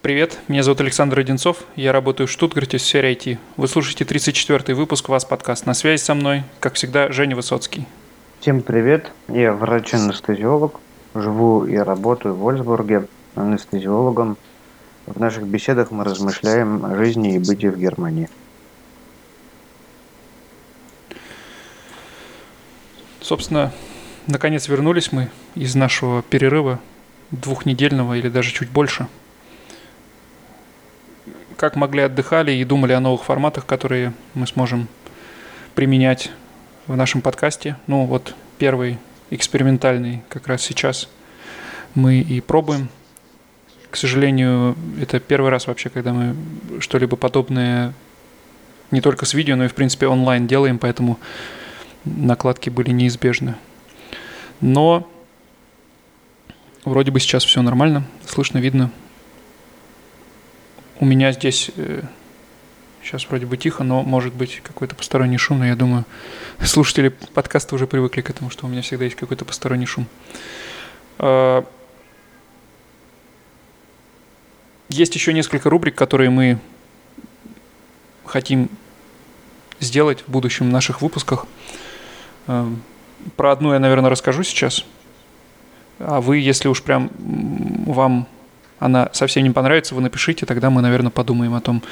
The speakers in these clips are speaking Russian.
Привет, меня зовут Александр Одинцов, я работаю в Штутгарте в сфере IT. Вы слушаете 34-й выпуск «Вас подкаст». На связи со мной, как всегда, Женя Высоцкий. Всем привет, я врач-анестезиолог, живу и работаю в Вольсбурге анестезиологом. В наших беседах мы размышляем о жизни и бытии в Германии. Собственно, наконец вернулись мы из нашего перерыва двухнедельного или даже чуть больше. Как могли отдыхали и думали о новых форматах, которые мы сможем применять в нашем подкасте. Ну вот первый экспериментальный как раз сейчас мы и пробуем. К сожалению, это первый раз вообще, когда мы что-либо подобное не только с видео, но и в принципе онлайн делаем, поэтому накладки были неизбежны. Но вроде бы сейчас все нормально, слышно, видно. У меня здесь э, сейчас вроде бы тихо, но может быть какой-то посторонний шум, но я думаю, слушатели подкаста уже привыкли к этому, что у меня всегда есть какой-то посторонний шум. А, есть еще несколько рубрик, которые мы хотим сделать в будущем наших выпусках. Эм, про одну я, наверное, расскажу сейчас. А вы, если уж прям вам она совсем не понравится, вы напишите, тогда мы, наверное, подумаем о том,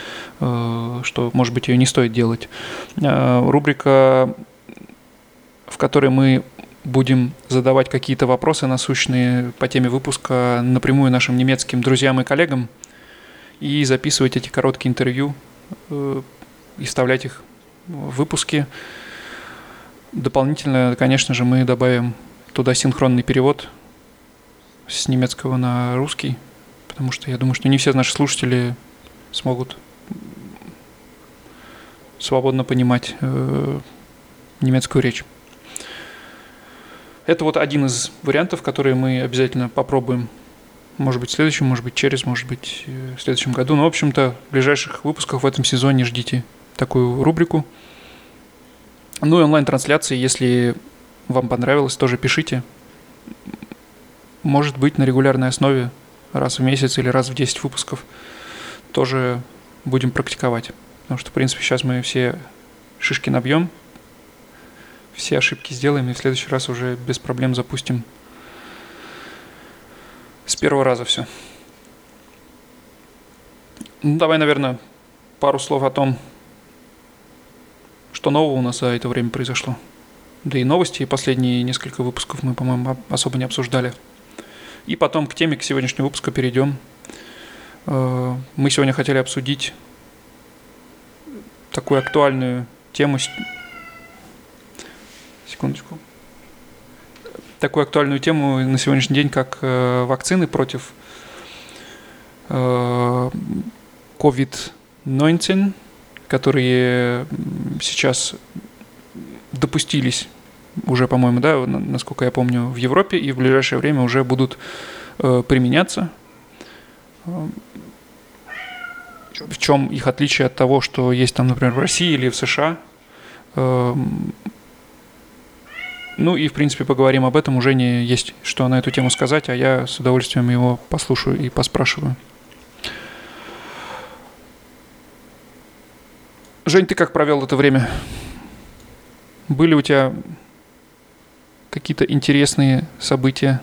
э, что, может быть, ее не стоит делать. Э, рубрика, в которой мы будем задавать какие-то вопросы насущные по теме выпуска напрямую нашим немецким друзьям и коллегам и записывать эти короткие интервью э, и вставлять их в выпуски. Дополнительно, конечно же, мы добавим туда синхронный перевод с немецкого на русский, потому что я думаю, что не все наши слушатели смогут свободно понимать э, немецкую речь. Это вот один из вариантов, которые мы обязательно попробуем. Может быть, в следующем, может быть, через, может быть, э, в следующем году. Но, в общем-то, в ближайших выпусках в этом сезоне ждите такую рубрику. Ну и онлайн-трансляции, если вам понравилось, тоже пишите. Может быть, на регулярной основе, раз в месяц или раз в 10 выпусков, тоже будем практиковать. Потому что, в принципе, сейчас мы все шишки набьем, все ошибки сделаем, и в следующий раз уже без проблем запустим с первого раза все. Ну, давай, наверное, пару слов о том, что нового у нас за это время произошло? Да и новости, и последние несколько выпусков мы, по-моему, особо не обсуждали. И потом к теме, к сегодняшнему выпуску перейдем. Э, мы сегодня хотели обсудить такую актуальную тему. Секундочку. Такую актуальную тему на сегодняшний день, как э, вакцины против э, COVID-19 которые сейчас допустились уже, по-моему, да, насколько я помню, в Европе и в ближайшее время уже будут э, применяться. В чем их отличие от того, что есть там, например, в России или в США? Э, ну и, в принципе, поговорим об этом. Уже не есть что на эту тему сказать, а я с удовольствием его послушаю и поспрашиваю. Жень, ты как провел это время? Были у тебя какие-то интересные события?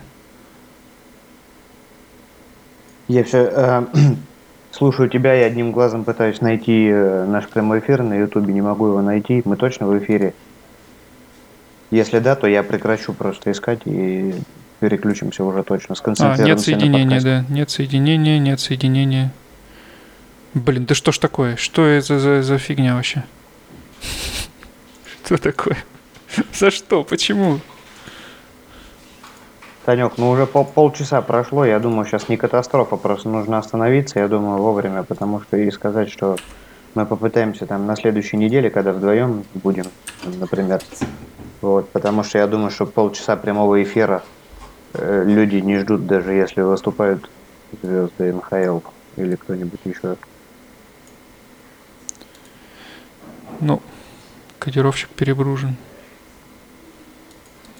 Я все э, слушаю тебя и одним глазом пытаюсь найти э, наш прямой эфир на Ютубе, не могу его найти. Мы точно в эфире? Если да, то я прекращу просто искать и переключимся уже точно, сконцентрируемся а, нет соединения, да, нет соединения, нет соединения. Блин, да что ж такое? Что это за, за фигня вообще? Что такое? За что? Почему? Танек, ну уже пол, полчаса прошло, я думаю, сейчас не катастрофа, просто нужно остановиться, я думаю, вовремя, потому что и сказать, что мы попытаемся там на следующей неделе, когда вдвоем будем, например, вот, потому что я думаю, что полчаса прямого эфира э, люди не ждут, даже если выступают звезды МХЛ или кто-нибудь еще. Ну, кодировщик перегружен.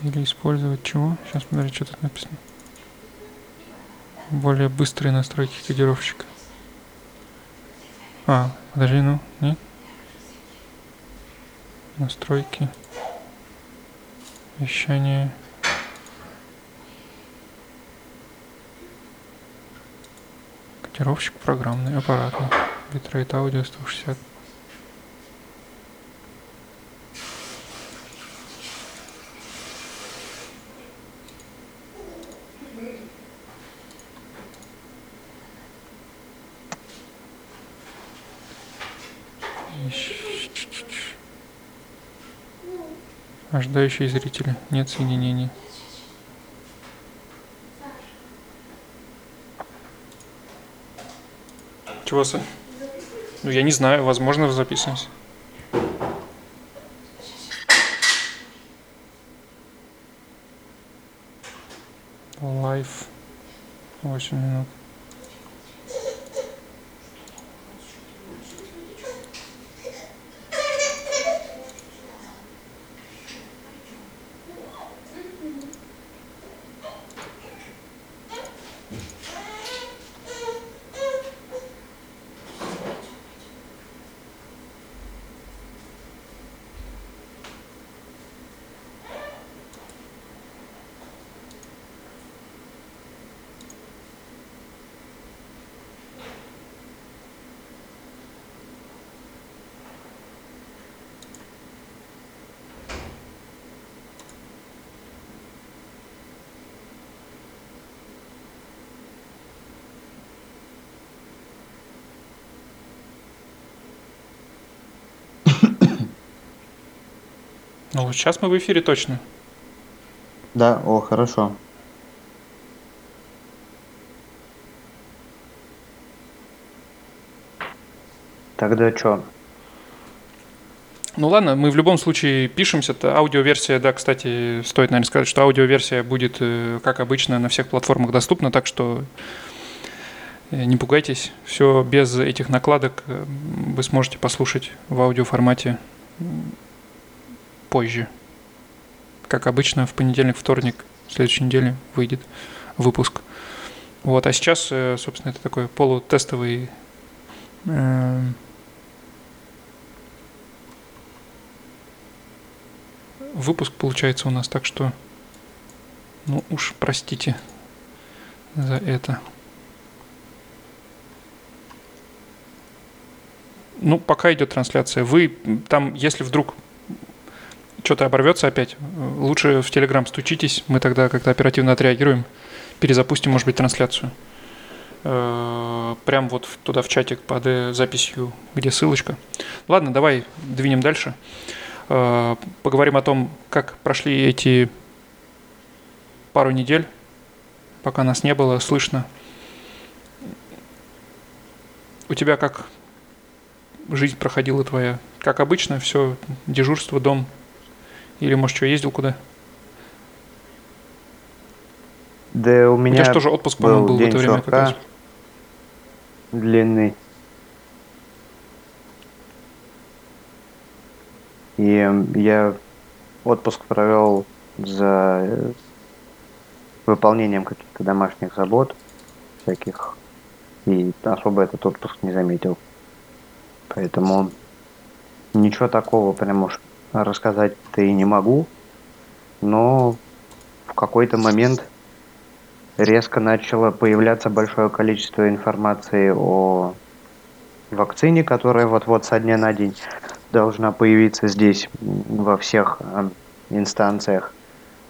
Или использовать чего? Сейчас смотри, что тут написано. Более быстрые настройки кодировщика. А, подожди, ну, нет? Настройки. Вещание. Кодировщик программный, аппаратный. Битрейт аудио 160. Ожидающие зрители. Нет соединений. Чего, Сань? Ну, я не знаю, возможно, записываемся. Live. 8 минут. Ну, сейчас мы в эфире точно. Да, о, хорошо. Тогда что? Ну ладно, мы в любом случае пишемся. Это аудиоверсия, да, кстати, стоит, наверное, сказать, что аудиоверсия будет, э, как обычно, на всех платформах доступна, так что э, не пугайтесь. Все без этих накладок э, вы сможете послушать в аудиоформате позже. Как обычно, в понедельник, вторник, следующей неделе выйдет выпуск. Вот, а сейчас, собственно, это такой полутестовый выпуск получается у нас, так что, ну уж простите за это. Ну, пока идет трансляция. Вы там, если вдруг что-то оборвется опять, лучше в Телеграм стучитесь, мы тогда как-то оперативно отреагируем, перезапустим, может быть, трансляцию. Э, прям вот туда в чатик под э, записью, где ссылочка. Ладно, давай двинем дальше. Э, поговорим о том, как прошли эти пару недель, пока нас не было слышно. У тебя как жизнь проходила твоя? Как обычно, все, дежурство, дом? Или, может, что, ездил куда? Да у меня У тебя же тоже отпуск, по-моему, был в это время как раз. Длинный. И я отпуск провел за э, выполнением каких-то домашних забот всяких. И особо этот отпуск не заметил. Поэтому ничего такого прям уж рассказать-то и не могу. Но в какой-то момент резко начало появляться большое количество информации о вакцине, которая вот-вот со дня на день должна появиться здесь во всех э, инстанциях.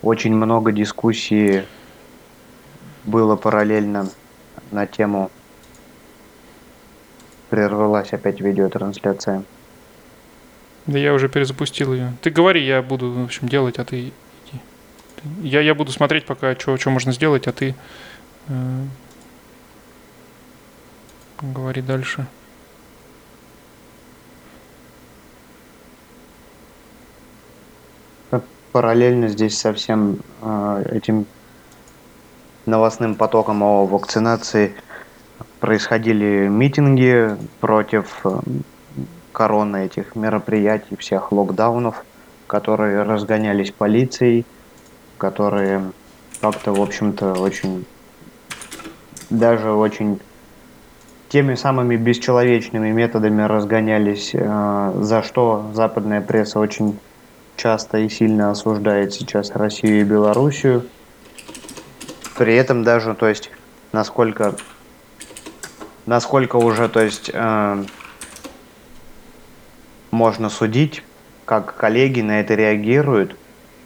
Очень много дискуссий было параллельно на тему прервалась опять видеотрансляция. Да я уже перезапустил ее. Ты говори, я буду, в общем, делать, а ты иди. Я, я буду смотреть пока, что, можно сделать, а ты э, говори дальше. параллельно здесь со всем э, этим новостным потоком о вакцинации происходили митинги против короны этих мероприятий, всех локдаунов, которые разгонялись полицией, которые как-то, в общем-то, очень даже очень теми самыми бесчеловечными методами разгонялись, э, за что западная пресса очень часто и сильно осуждает сейчас Россию и Белоруссию. При этом даже, то есть, насколько, насколько уже, то есть, э, можно судить, как коллеги на это реагируют,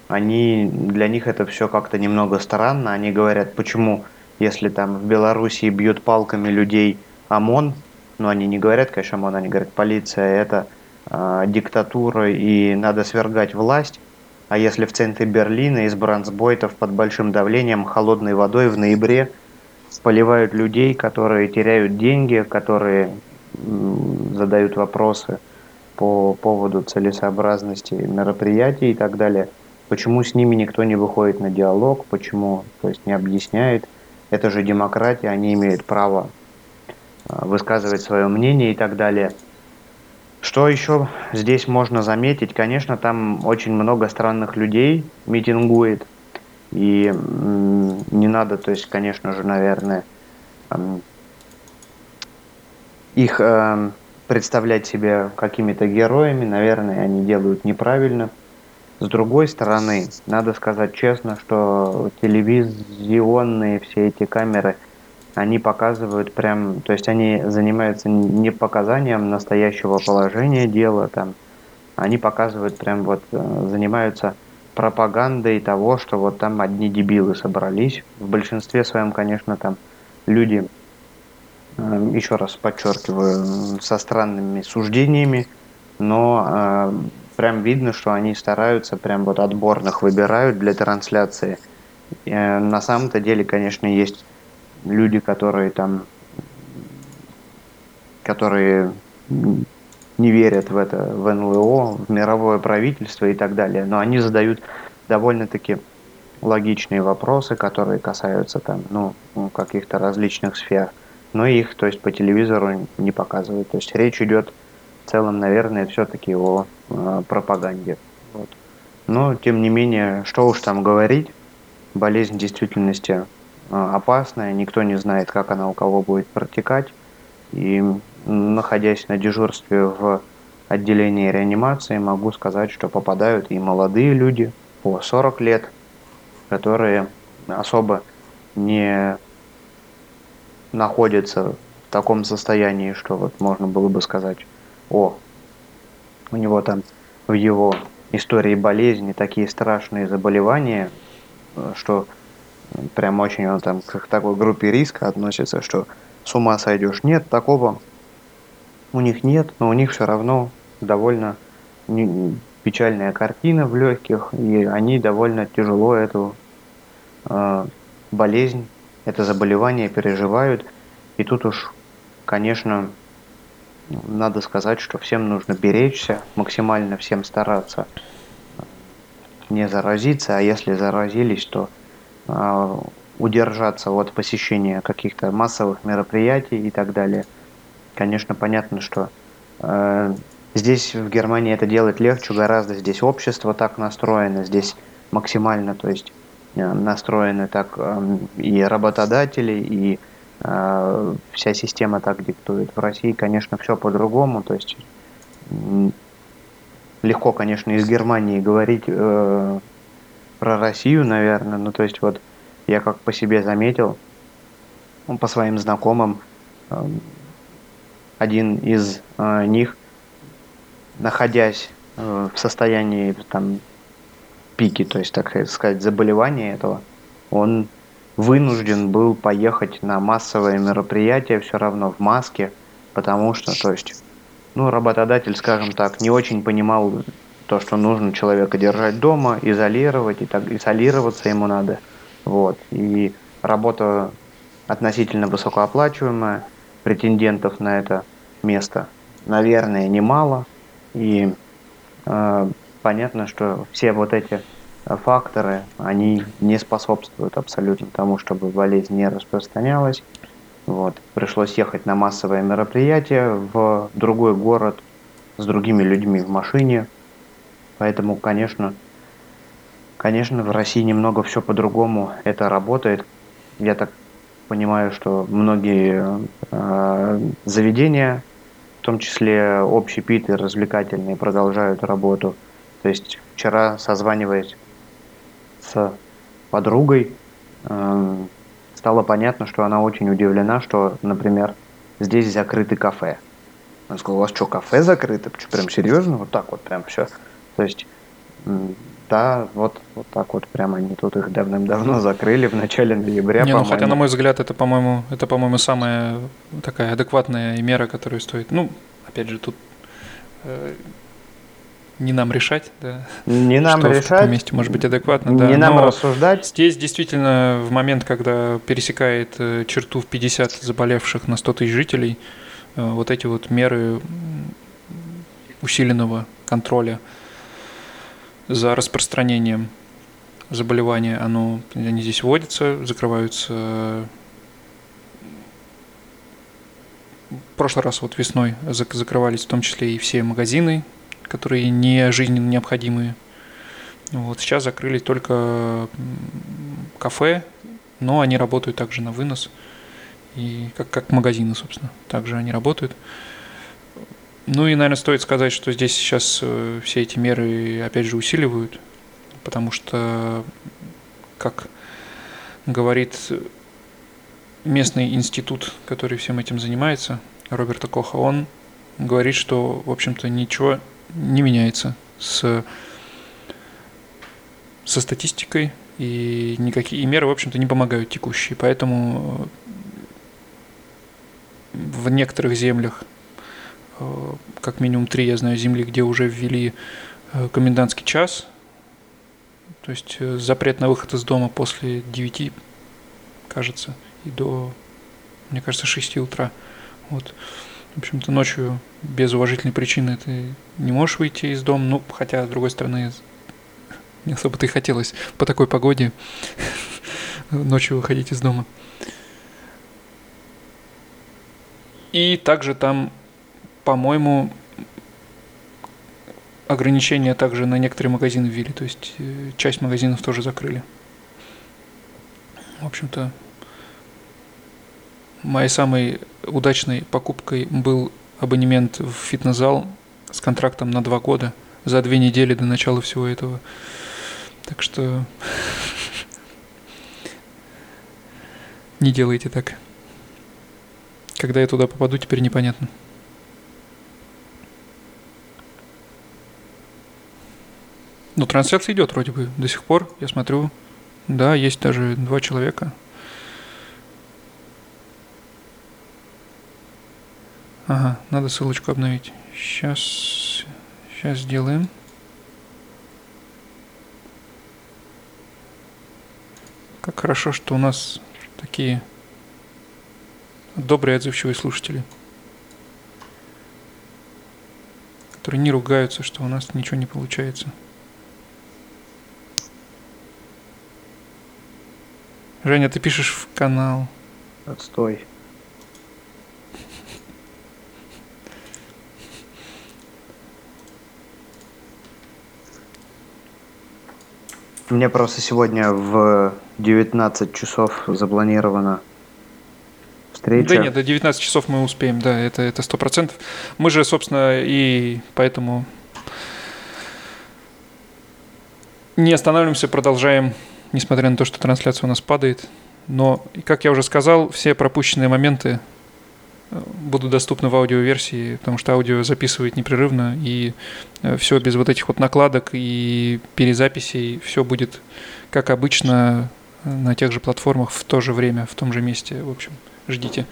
они, для них это все как-то немного странно. Они говорят, почему, если там в Белоруссии бьют палками людей ОМОН, ну они не говорят, конечно, ОМОН, они говорят, полиция это э, диктатура и надо свергать власть. А если в центре Берлина из бронзбойтов под большим давлением холодной водой в ноябре поливают людей, которые теряют деньги, которые задают вопросы по поводу целесообразности мероприятий и так далее. Почему с ними никто не выходит на диалог, почему, то есть не объясняет. Это же демократия, они имеют право а, высказывать свое мнение и так далее. Что еще здесь можно заметить? Конечно, там очень много странных людей митингует. И не надо, то есть, конечно же, наверное, их эм, представлять себе какими-то героями, наверное, они делают неправильно. С другой стороны, надо сказать честно, что телевизионные все эти камеры, они показывают прям, то есть они занимаются не показанием настоящего положения дела, там, они показывают прям вот, э, занимаются пропагандой того, что вот там одни дебилы собрались. В большинстве своем, конечно, там люди еще раз подчеркиваю, со странными суждениями, но э, прям видно, что они стараются, прям вот отборных выбирают для трансляции. Э, на самом-то деле, конечно, есть люди, которые там, которые не верят в это, в НЛО, в мировое правительство и так далее, но они задают довольно-таки логичные вопросы, которые касаются там, ну, каких-то различных сфер но их, то есть по телевизору не показывают. То есть речь идет в целом, наверное, все-таки о э, пропаганде. Вот. Но, тем не менее, что уж там говорить, болезнь в действительности э, опасная, никто не знает, как она у кого будет протекать. И находясь на дежурстве в отделении реанимации, могу сказать, что попадают и молодые люди по 40 лет, которые особо не находится в таком состоянии, что вот можно было бы сказать, о, у него там в его истории болезни такие страшные заболевания, что прям очень он там к такой группе риска относится, что с ума сойдешь. Нет, такого у них нет, но у них все равно довольно печальная картина в легких, и они довольно тяжело эту э, болезнь это заболевание переживают. И тут уж, конечно, надо сказать, что всем нужно беречься, максимально всем стараться не заразиться, а если заразились, то э, удержаться от посещения каких-то массовых мероприятий и так далее. Конечно, понятно, что э, здесь в Германии это делать легче, гораздо здесь общество так настроено, здесь максимально, то есть настроены так эм, и работодатели, и э, вся система так диктует. В России, конечно, все по-другому. То есть легко, конечно, из Германии говорить э, про Россию, наверное. Ну, то есть вот я как по себе заметил, ну, по своим знакомым, э, один из э, них, находясь э, в состоянии там пике, то есть, так сказать, заболевания этого, он вынужден был поехать на массовое мероприятие все равно в маске, потому что, то есть, ну, работодатель, скажем так, не очень понимал то, что нужно человека держать дома, изолировать, и так изолироваться ему надо. Вот. И работа относительно высокооплачиваемая, претендентов на это место, наверное, немало. И э, понятно, что все вот эти факторы, они не способствуют абсолютно тому, чтобы болезнь не распространялась. Вот. Пришлось ехать на массовое мероприятие в другой город с другими людьми в машине. Поэтому, конечно, конечно, в России немного все по-другому это работает. Я так понимаю, что многие Э, заведения, в том числе общепиты, развлекательные, продолжают работу. То есть вчера созваниваясь с подругой, э, стало понятно, что она очень удивлена, что, например, здесь закрыты кафе. Она сказала, у вас что, кафе закрыто? Что, прям серьезно? Вот так вот прям все. То есть, да, вот, вот так вот прямо они тут их давным-давно закрыли в начале ноября, Не, ну хотя, на мой взгляд, это, по-моему, это, по-моему, самая такая адекватная мера, которая стоит. Ну, опять же, тут э, не нам решать, да. Не нам что решать. В месте может быть адекватно, да. Не нам Но рассуждать. Здесь действительно в момент, когда пересекает э, черту в 50 заболевших на 100 тысяч жителей, э, вот эти вот меры усиленного контроля за распространением заболевания, оно, они здесь вводятся, закрываются в прошлый раз вот весной закрывались в том числе и все магазины, которые не жизненно необходимые. Вот, сейчас закрыли только кафе, но они работают также на вынос, и как, как магазины, собственно, также они работают. Ну и, наверное, стоит сказать, что здесь сейчас э, все эти меры, опять же, усиливают, потому что, как говорит местный институт, который всем этим занимается, Роберта Коха, он говорит, что, в общем-то, ничего не меняется с, со статистикой, и никакие и меры, в общем-то, не помогают текущие. Поэтому э, в некоторых землях, э, как минимум три, я знаю, земли, где уже ввели э, комендантский час, то есть запрет на выход из дома после 9, кажется, и до, мне кажется, 6 утра. Вот. В общем-то, ночью без уважительной причины ты не можешь выйти из дома. Ну, хотя, с другой стороны, не особо-то и хотелось по такой погоде ночью выходить из дома. И также там, по-моему, ограничения также на некоторые магазины ввели. То есть э, часть магазинов тоже закрыли. В общем-то, Моей самой удачной покупкой был абонемент в фитнес-зал с контрактом на два года за две недели до начала всего этого. Так что не делайте так. Когда я туда попаду, теперь непонятно. Ну, трансляция идет вроде бы до сих пор. Я смотрю, да, есть даже два человека. Ага, надо ссылочку обновить. Сейчас, сейчас сделаем. Как хорошо, что у нас такие добрые, отзывчивые слушатели, которые не ругаются, что у нас ничего не получается. Женя, ты пишешь в канал. Отстой. Мне просто сегодня в 19 часов запланирована встреча. Да нет, до 19 часов мы успеем, да, это это сто процентов. Мы же, собственно, и поэтому не останавливаемся, продолжаем, несмотря на то, что трансляция у нас падает. Но, как я уже сказал, все пропущенные моменты будут доступны в аудиоверсии, потому что аудио записывает непрерывно, и э, все без вот этих вот накладок и перезаписей, все будет как обычно на тех же платформах в то же время, в том же месте. В общем, ждите.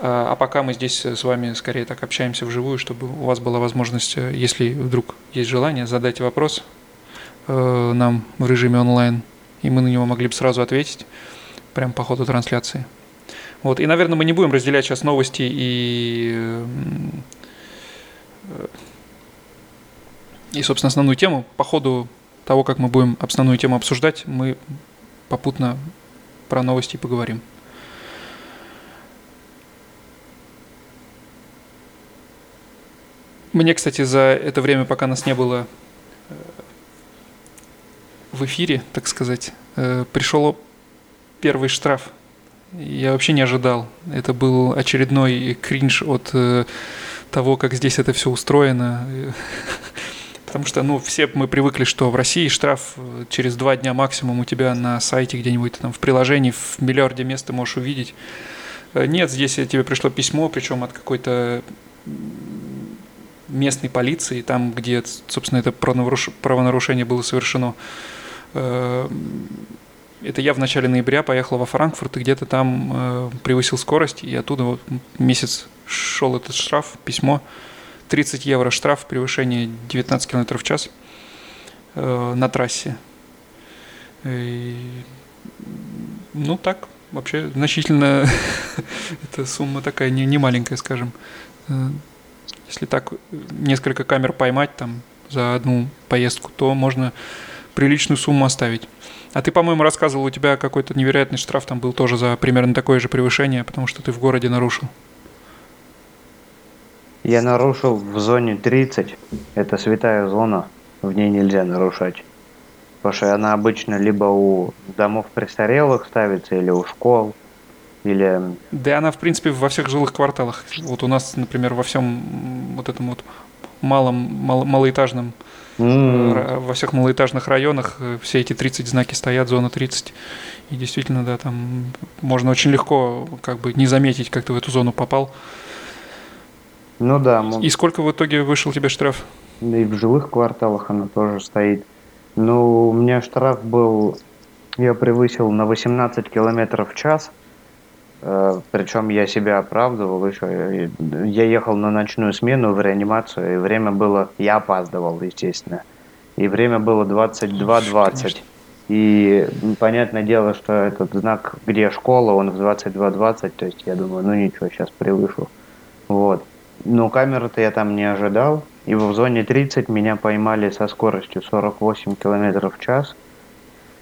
А, а пока мы здесь с вами скорее так общаемся вживую, чтобы у вас была возможность, э, если вдруг есть желание, задать вопрос э, нам в режиме онлайн, и мы на него могли бы сразу ответить прямо по ходу трансляции. Вот. И, наверное, мы не будем разделять сейчас новости и, э, и, собственно, основную тему. По ходу того, как мы будем основную тему обсуждать, мы попутно про новости поговорим. Мне, кстати, за это время, пока нас не было э, в эфире, так сказать, э, пришел первый штраф Я вообще не ожидал. Это был очередной кринж от э, того, как здесь это все устроено. Потому что, ну, все мы привыкли, что в России штраф э, через два дня максимум у тебя на сайте где-нибудь там в приложении в миллиарде мест ты можешь увидеть. Э, нет, здесь тебе пришло письмо, причем от какой-то местной полиции, там, где, собственно, это правонарушение было совершено. Э, это я в начале ноября поехал во Франкфурт и где-то там превысил скорость, и оттуда вот месяц шел этот штраф, письмо. 30 евро штраф превышение 19 км в час э, на трассе. И, ну так, вообще значительно эта сумма такая не, не маленькая, скажем. Э, если так несколько камер поймать там за одну поездку, то можно приличную сумму оставить. А ты, по-моему, рассказывал, у тебя какой-то невероятный штраф там был тоже за примерно такое же превышение, потому что ты в городе нарушил. Я нарушил в зоне 30. Это святая зона. В ней нельзя нарушать. Потому что она обычно либо у домов престарелых ставится, или у школ, или... Да она, в принципе, во всех жилых кварталах. Вот у нас, например, во всем вот этом вот малом, мал, малоэтажном, mm. во всех малоэтажных районах э, все эти 30 знаки стоят, зона 30. И действительно, да, там можно очень легко как бы не заметить, как ты в эту зону попал. Ну да. И сколько в итоге вышел тебе штраф? И в жилых кварталах она тоже стоит. Ну, у меня штраф был, я превысил на 18 километров в час. Э, причем я себя оправдывал еще. Я ехал на ночную смену в реанимацию, и время было... Я опаздывал, естественно. И время было 22.20. И понятное дело, что этот знак, где школа, он в 22.20. То есть я думаю, ну ничего, сейчас превышу. Вот. Но камеры-то я там не ожидал. И в зоне 30 меня поймали со скоростью 48 км в час.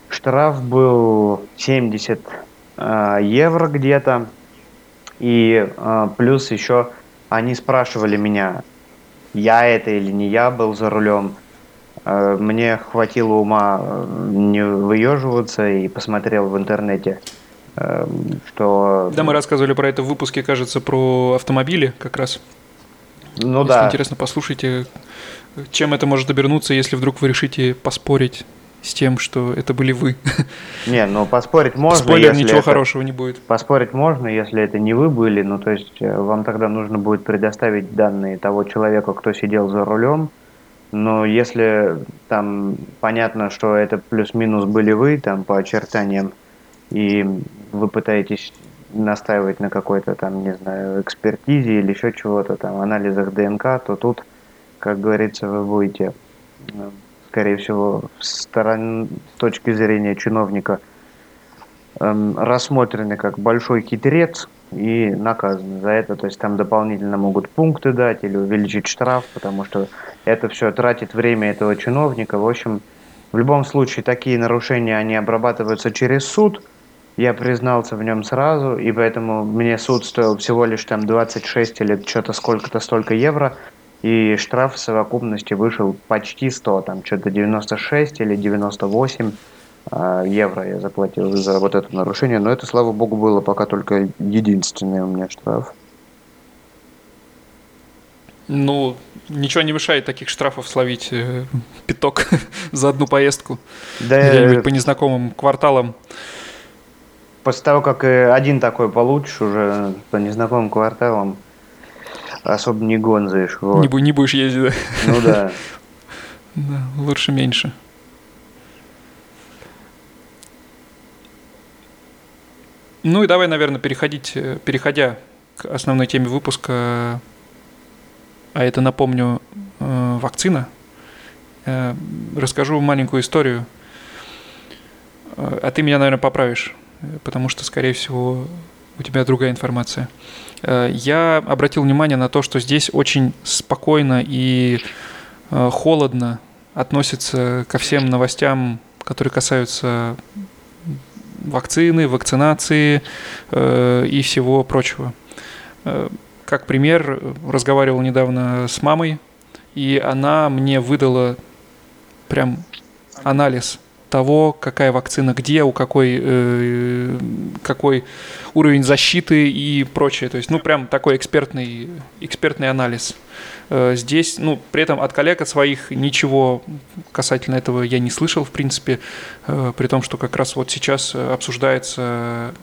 Штраф был 70 э, евро где-то. И э, плюс еще они спрашивали меня, я это или не я был за рулем. Э, мне хватило ума э, не выеживаться и посмотрел в интернете, э, что... Да, мы рассказывали про это в выпуске, кажется, про автомобили как раз. Ну если да. интересно, послушайте, чем это может обернуться, если вдруг вы решите поспорить с тем, что это были вы. Не, ну поспорить можно. Спойлер, ничего это... хорошего не будет. Поспорить можно, если это не вы были, ну то есть э, вам тогда нужно будет предоставить данные того человека, кто сидел за рулем. Но если там понятно, что это плюс-минус были вы, там по очертаниям, и вы пытаетесь настаивать на какой-то там, не знаю, экспертизе или еще чего-то там, анализах ДНК, то тут, как говорится, вы будете, э, скорее всего, с, сторон, с точки зрения чиновника эм, рассмотрены как большой хитрец и наказаны за это. То есть там дополнительно могут пункты дать или увеличить штраф, потому что это все тратит время этого чиновника. В общем, в любом случае такие нарушения, они обрабатываются через суд – я признался в нем сразу, и поэтому мне суд стоил всего лишь там 26 или что-то сколько-то столько евро, и штраф в совокупности вышел почти 100, там что-то 96 или 98 э, евро я заплатил за вот это нарушение, но это, слава богу, было пока только единственный у меня штраф. Ну, ничего не мешает таких штрафов словить э, пяток за одну поездку. Да, Где-нибудь по незнакомым кварталам после того, как один такой получишь уже по незнакомым кварталам, особо не гонзаешь. Вот. Не, не будешь ездить, да? Ну да. Да, лучше меньше. Ну и давай, наверное, переходить, э, переходя к основной теме выпуска, а это, напомню, э, вакцина, э, расскажу маленькую историю, а ты меня, наверное, поправишь потому что, скорее всего, у тебя другая информация. Э, я обратил внимание на то, что здесь очень спокойно и э, холодно относятся ко всем новостям, которые касаются вакцины, вакцинации э, и всего прочего. Как пример, разговаривал недавно с мамой, и она мне выдала прям анализ того, какая вакцина где, у какой, какой уровень защиты и прочее. То есть, ну, прям такой экспертный, экспертный анализ. Э, здесь, ну, при этом от коллег от своих ничего касательно этого я не слышал, в принципе, э, при том, что как раз вот сейчас обсуждается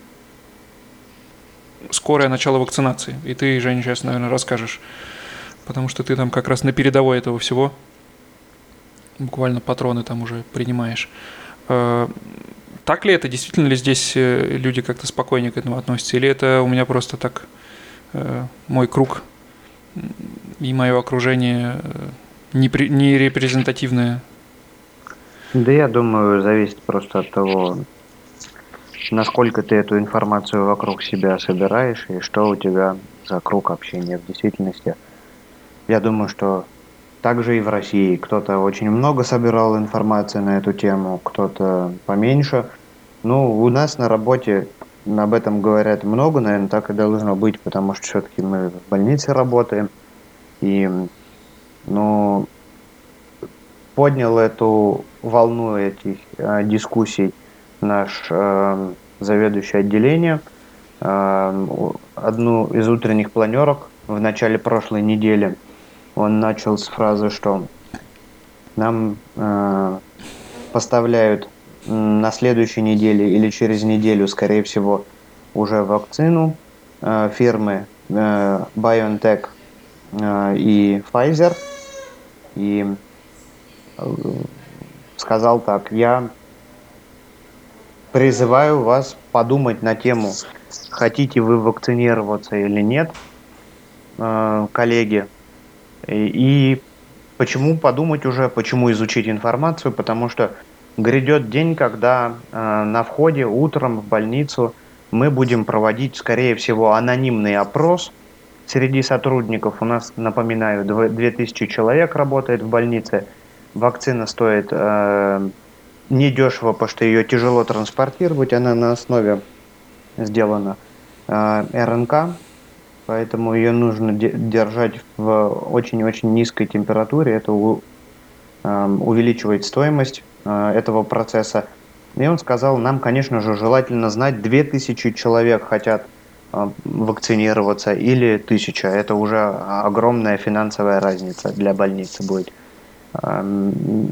скорое начало вакцинации. И ты, Женя, сейчас, наверное, расскажешь, потому что ты там как раз на передовой этого всего буквально патроны там уже принимаешь. Э, так ли это? Действительно ли здесь э, люди как-то спокойнее к этому относятся? Или это у меня просто так э, мой круг и мое окружение не, при, не репрезентативное? Да я думаю, зависит просто от того, насколько ты эту информацию вокруг себя собираешь и что у тебя за круг общения в действительности. Я думаю, что также и в России. Кто-то очень много собирал информации на эту тему, кто-то поменьше. Ну, у нас на работе об этом говорят много, наверное, так и должно быть, потому что все-таки мы в больнице работаем. И, ну, поднял эту волну этих э, дискуссий наш э, заведующий отделение. Э, одну из утренних планерок в начале прошлой недели – он начал с фразы, что нам э, поставляют на следующей неделе или через неделю, скорее всего, уже вакцину э, фирмы э, BioNTech э, и Pfizer. И э, сказал так, я призываю вас подумать на тему, хотите вы вакцинироваться или нет, э, коллеги, и почему подумать уже, почему изучить информацию, потому что грядет день, когда э, на входе утром в больницу мы будем проводить, скорее всего, анонимный опрос среди сотрудников. У нас, напоминаю, 2000 человек работает в больнице. Вакцина стоит э, недешево, потому что ее тяжело транспортировать. Она на основе сделана э, РНК, поэтому ее нужно держать в очень-очень низкой температуре. Это увеличивает стоимость э, этого процесса. И он сказал, нам, конечно же, желательно знать, 2000 человек хотят э, вакцинироваться или 1000. Это уже огромная финансовая разница для больницы будет.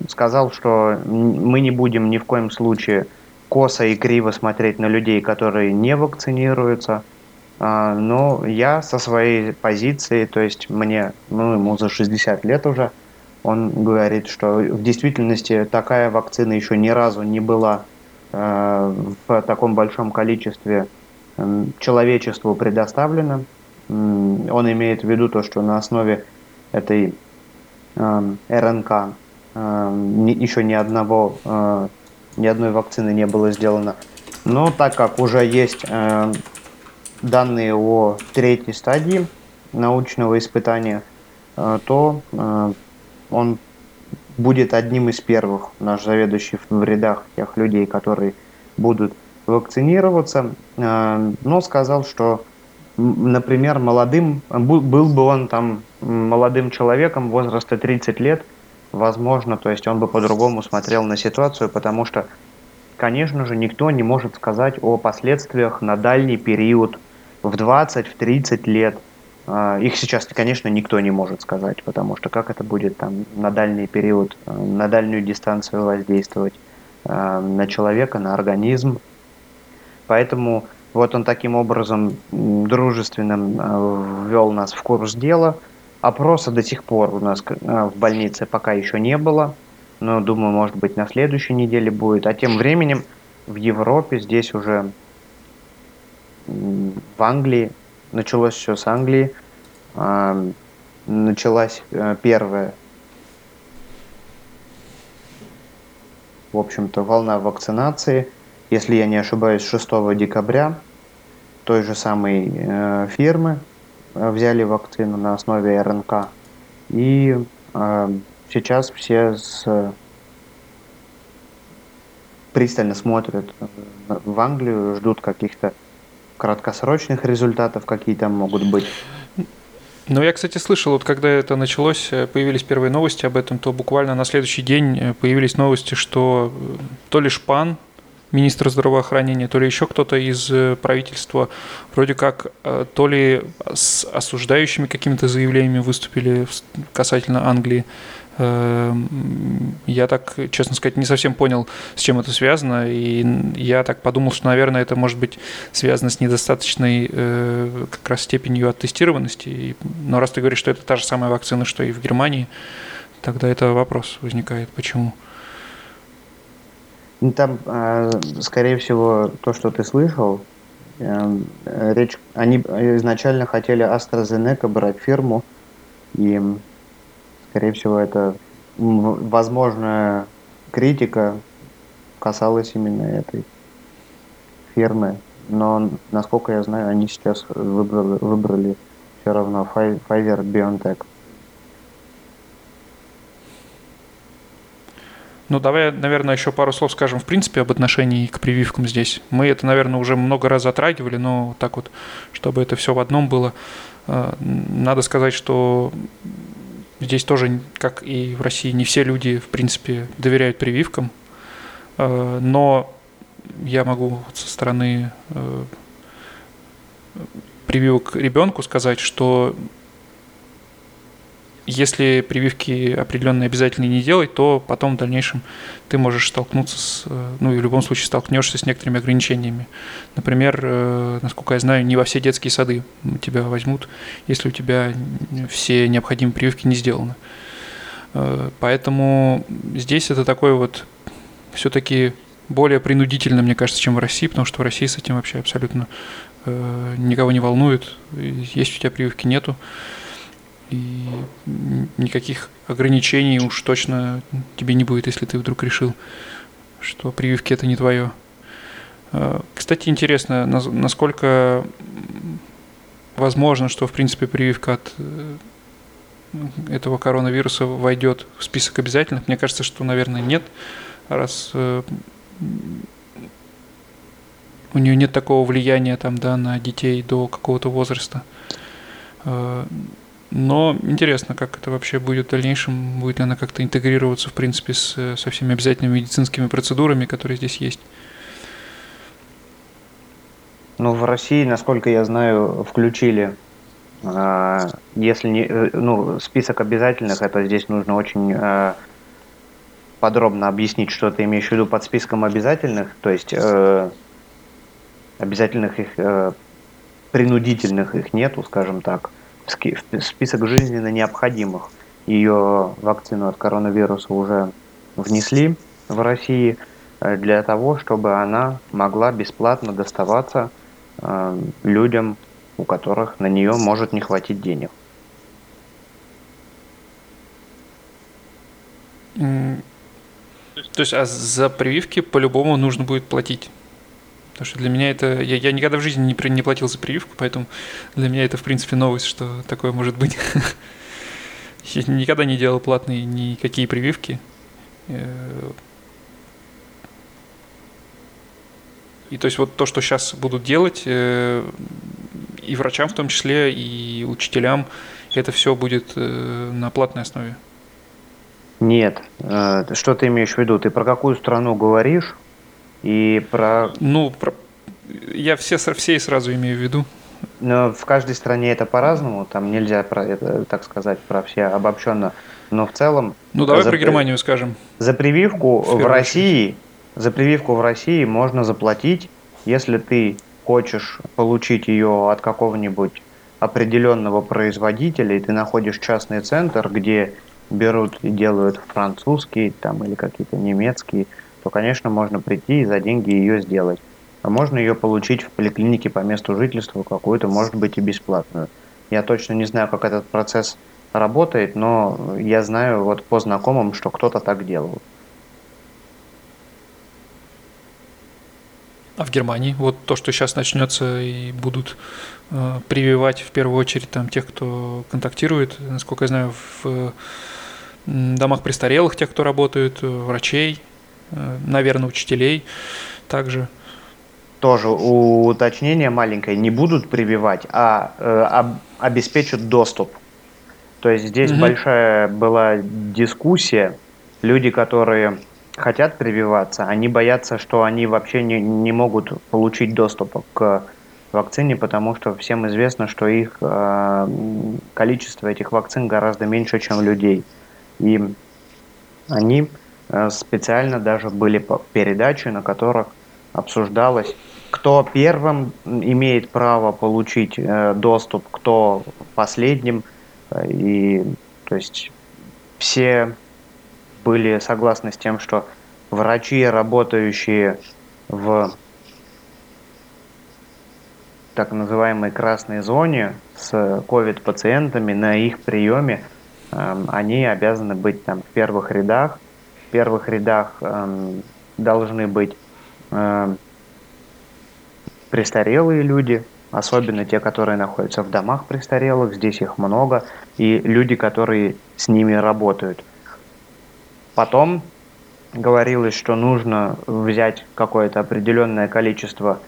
Сказал, что мы не будем ни в коем случае косо и криво смотреть на людей, которые не вакцинируются – но я со своей позиции, то есть мне, ну, ему за 60 лет уже, он говорит, что в действительности такая вакцина еще ни разу не была э, в таком большом количестве человечеству предоставлена. Он имеет в виду то, что на основе этой э, РНК э, еще ни одного, э, ни одной вакцины не было сделано. Но так как уже есть э, данные о третьей стадии научного испытания, э, то э, он будет одним из первых, наш заведующий в рядах тех людей, которые будут вакцинироваться, э, но сказал, что, например, молодым, был бы он там молодым человеком возраста 30 лет, возможно, то есть он бы по-другому смотрел на ситуацию, потому что, конечно же, никто не может сказать о последствиях на дальний период в 20, в 30 лет. А, их сейчас, конечно, никто не может сказать, потому что как это будет там на дальний период, э, на дальнюю дистанцию воздействовать э, на человека, на организм. Поэтому вот он таким образом дружественным э, ввел нас в курс дела. Опроса до сих пор у нас в больнице пока еще не было, но думаю, может быть, на следующей неделе будет. А тем временем в Европе здесь уже в Англии, началось все с Англии, началась э, первая, в общем-то, волна вакцинации, если я не ошибаюсь, 6 декабря. Той же самой э, фирмы э, взяли вакцину на основе РНК. И сейчас все с пристально смотрят в Англию, ждут каких-то краткосрочных результатов какие там могут быть? Ну, я, кстати, слышал, вот когда это началось, э, появились первые новости об этом, то буквально на следующий день э, появились новости, что э, то ли Шпан, министр здравоохранения, то ли еще кто-то из правительства, вроде как то ли с осуждающими какими-то заявлениями выступили касательно Англии, я так, честно сказать, не совсем понял, с чем это связано, и я так подумал, что, наверное, это может быть связано с недостаточной э, как раз степенью оттестированности. Но раз ты говоришь, что это та же самая вакцина, что и в Германии, тогда это вопрос возникает, почему? Ну, там, э, скорее всего, то, что ты слышал, эм, речь, они изначально хотели AstraZeneca брать фирму, и Скорее всего, это возможная критика касалась именно этой фирмы. Но, насколько я знаю, они сейчас выбрали, выбрали все равно Pfizer BioNTech. Ну, давай, наверное, еще пару слов скажем, в принципе, об отношении к прививкам здесь. Мы это, наверное, уже много раз затрагивали, но так вот, чтобы это все в одном было. Э, надо сказать, что Здесь тоже, как и в России, не все люди, в принципе, доверяют прививкам. Э, но я могу со стороны э, прививок ребенку сказать, что если прививки определенные обязательно не делать, то потом в дальнейшем ты можешь столкнуться с, э, ну и в любом случае столкнешься с некоторыми ограничениями. Например, э, насколько я знаю, не во все детские сады тебя возьмут, если у тебя все необходимые прививки не сделаны. Э, поэтому здесь это такой вот все-таки более принудительно, мне кажется, чем в России, потому что в России с этим вообще абсолютно никого не волнует. Есть у тебя прививки, нету. И никаких ограничений уж точно тебе не будет, если ты вдруг решил, что прививки это не твое. А, кстати, интересно, насколько возможно, что в принципе прививка от э, этого коронавируса войдет в список обязательных. Мне кажется, что, наверное, нет, раз э, у нее нет такого влияния там, да, на детей до какого-то возраста. Но интересно, как это вообще будет в дальнейшем, будет ли она как-то интегрироваться, в принципе, с, со всеми обязательными медицинскими процедурами, которые здесь есть. Ну, в России, насколько я знаю, включили, а, если не, э, ну, список обязательных, это здесь нужно очень а, подробно объяснить, что ты имеешь в виду под списком обязательных, то есть э, обязательных их, э, принудительных их нету, скажем так список жизненно необходимых. Ее вакцину от коронавируса уже внесли в России э, для того, чтобы она могла бесплатно доставаться э, людям, у которых на нее может не хватить денег. То есть, а за прививки по-любому нужно будет платить? Потому что для меня это... Я, я никогда в жизни не, не платил за прививку, поэтому для меня это, в принципе, новость, что такое может быть. Я никогда не делал платные никакие прививки. Э, и то есть вот то, что сейчас будут делать, э, и врачам в том числе, и учителям, это все будет э, на платной основе. Нет. Что ты имеешь в виду? Ты про какую страну говоришь? И про... Ну, про... я все, все сразу имею в виду. Но в каждой стране это по-разному, там нельзя про это, так сказать, про все обобщенно. Но в целом... Ну, давай за, про Германию скажем. За прививку в, в России, за прививку в России можно заплатить, если ты хочешь получить ее от какого-нибудь определенного производителя, и ты находишь частный центр, где берут и делают французские там, или какие-то немецкие то, конечно, можно прийти и за деньги ее сделать. А можно ее получить в поликлинике по месту жительства, какую-то, может быть, и бесплатную. Я точно не знаю, как этот процесс работает, но я знаю вот по знакомым, что кто-то так делал. А в Германии вот то, что сейчас начнется и будут э, прививать в первую очередь там тех, кто контактирует, насколько я знаю, в э, домах престарелых, тех, кто работают, э, врачей, наверное, учителей также. Тоже уточнение маленькое, не будут прививать, а, э, обеспечат доступ. То есть здесь Мгм. большая была дискуссия. Люди, которые хотят прививаться, они боятся, что они вообще не, не могут получить доступ к вакцине, потому что всем известно, что их э, количество этих вакцин гораздо меньше, чем людей. И они э, специально даже были передачи, на которых обсуждалось, кто первым имеет право получить э, доступ, кто последним. Э, И то есть все были согласны с тем, что врачи, работающие в так называемой красной зоне с ковид-пациентами на их приеме, они обязаны быть там в первых рядах. Первых рядах эм, должны быть эм, престарелые люди, особенно те, которые находятся в домах престарелых, здесь их много, и люди, которые с ними работают. Потом говорилось, что нужно взять какое-то определенное количество,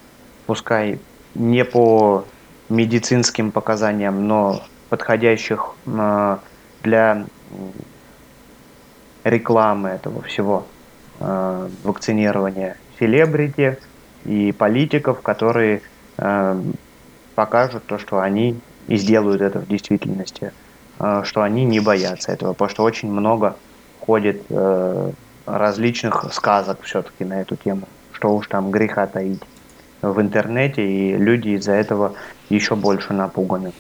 пускай не по медицинским показаниям, но подходящих э, для рекламы этого всего э, вакцинирования селебрити и политиков, которые э, покажут то, что они и сделают это в действительности, э, что они не боятся этого, потому что очень много ходит э, различных сказок все-таки на эту тему, что уж там греха таить в интернете, и люди из-за этого еще больше напуганы.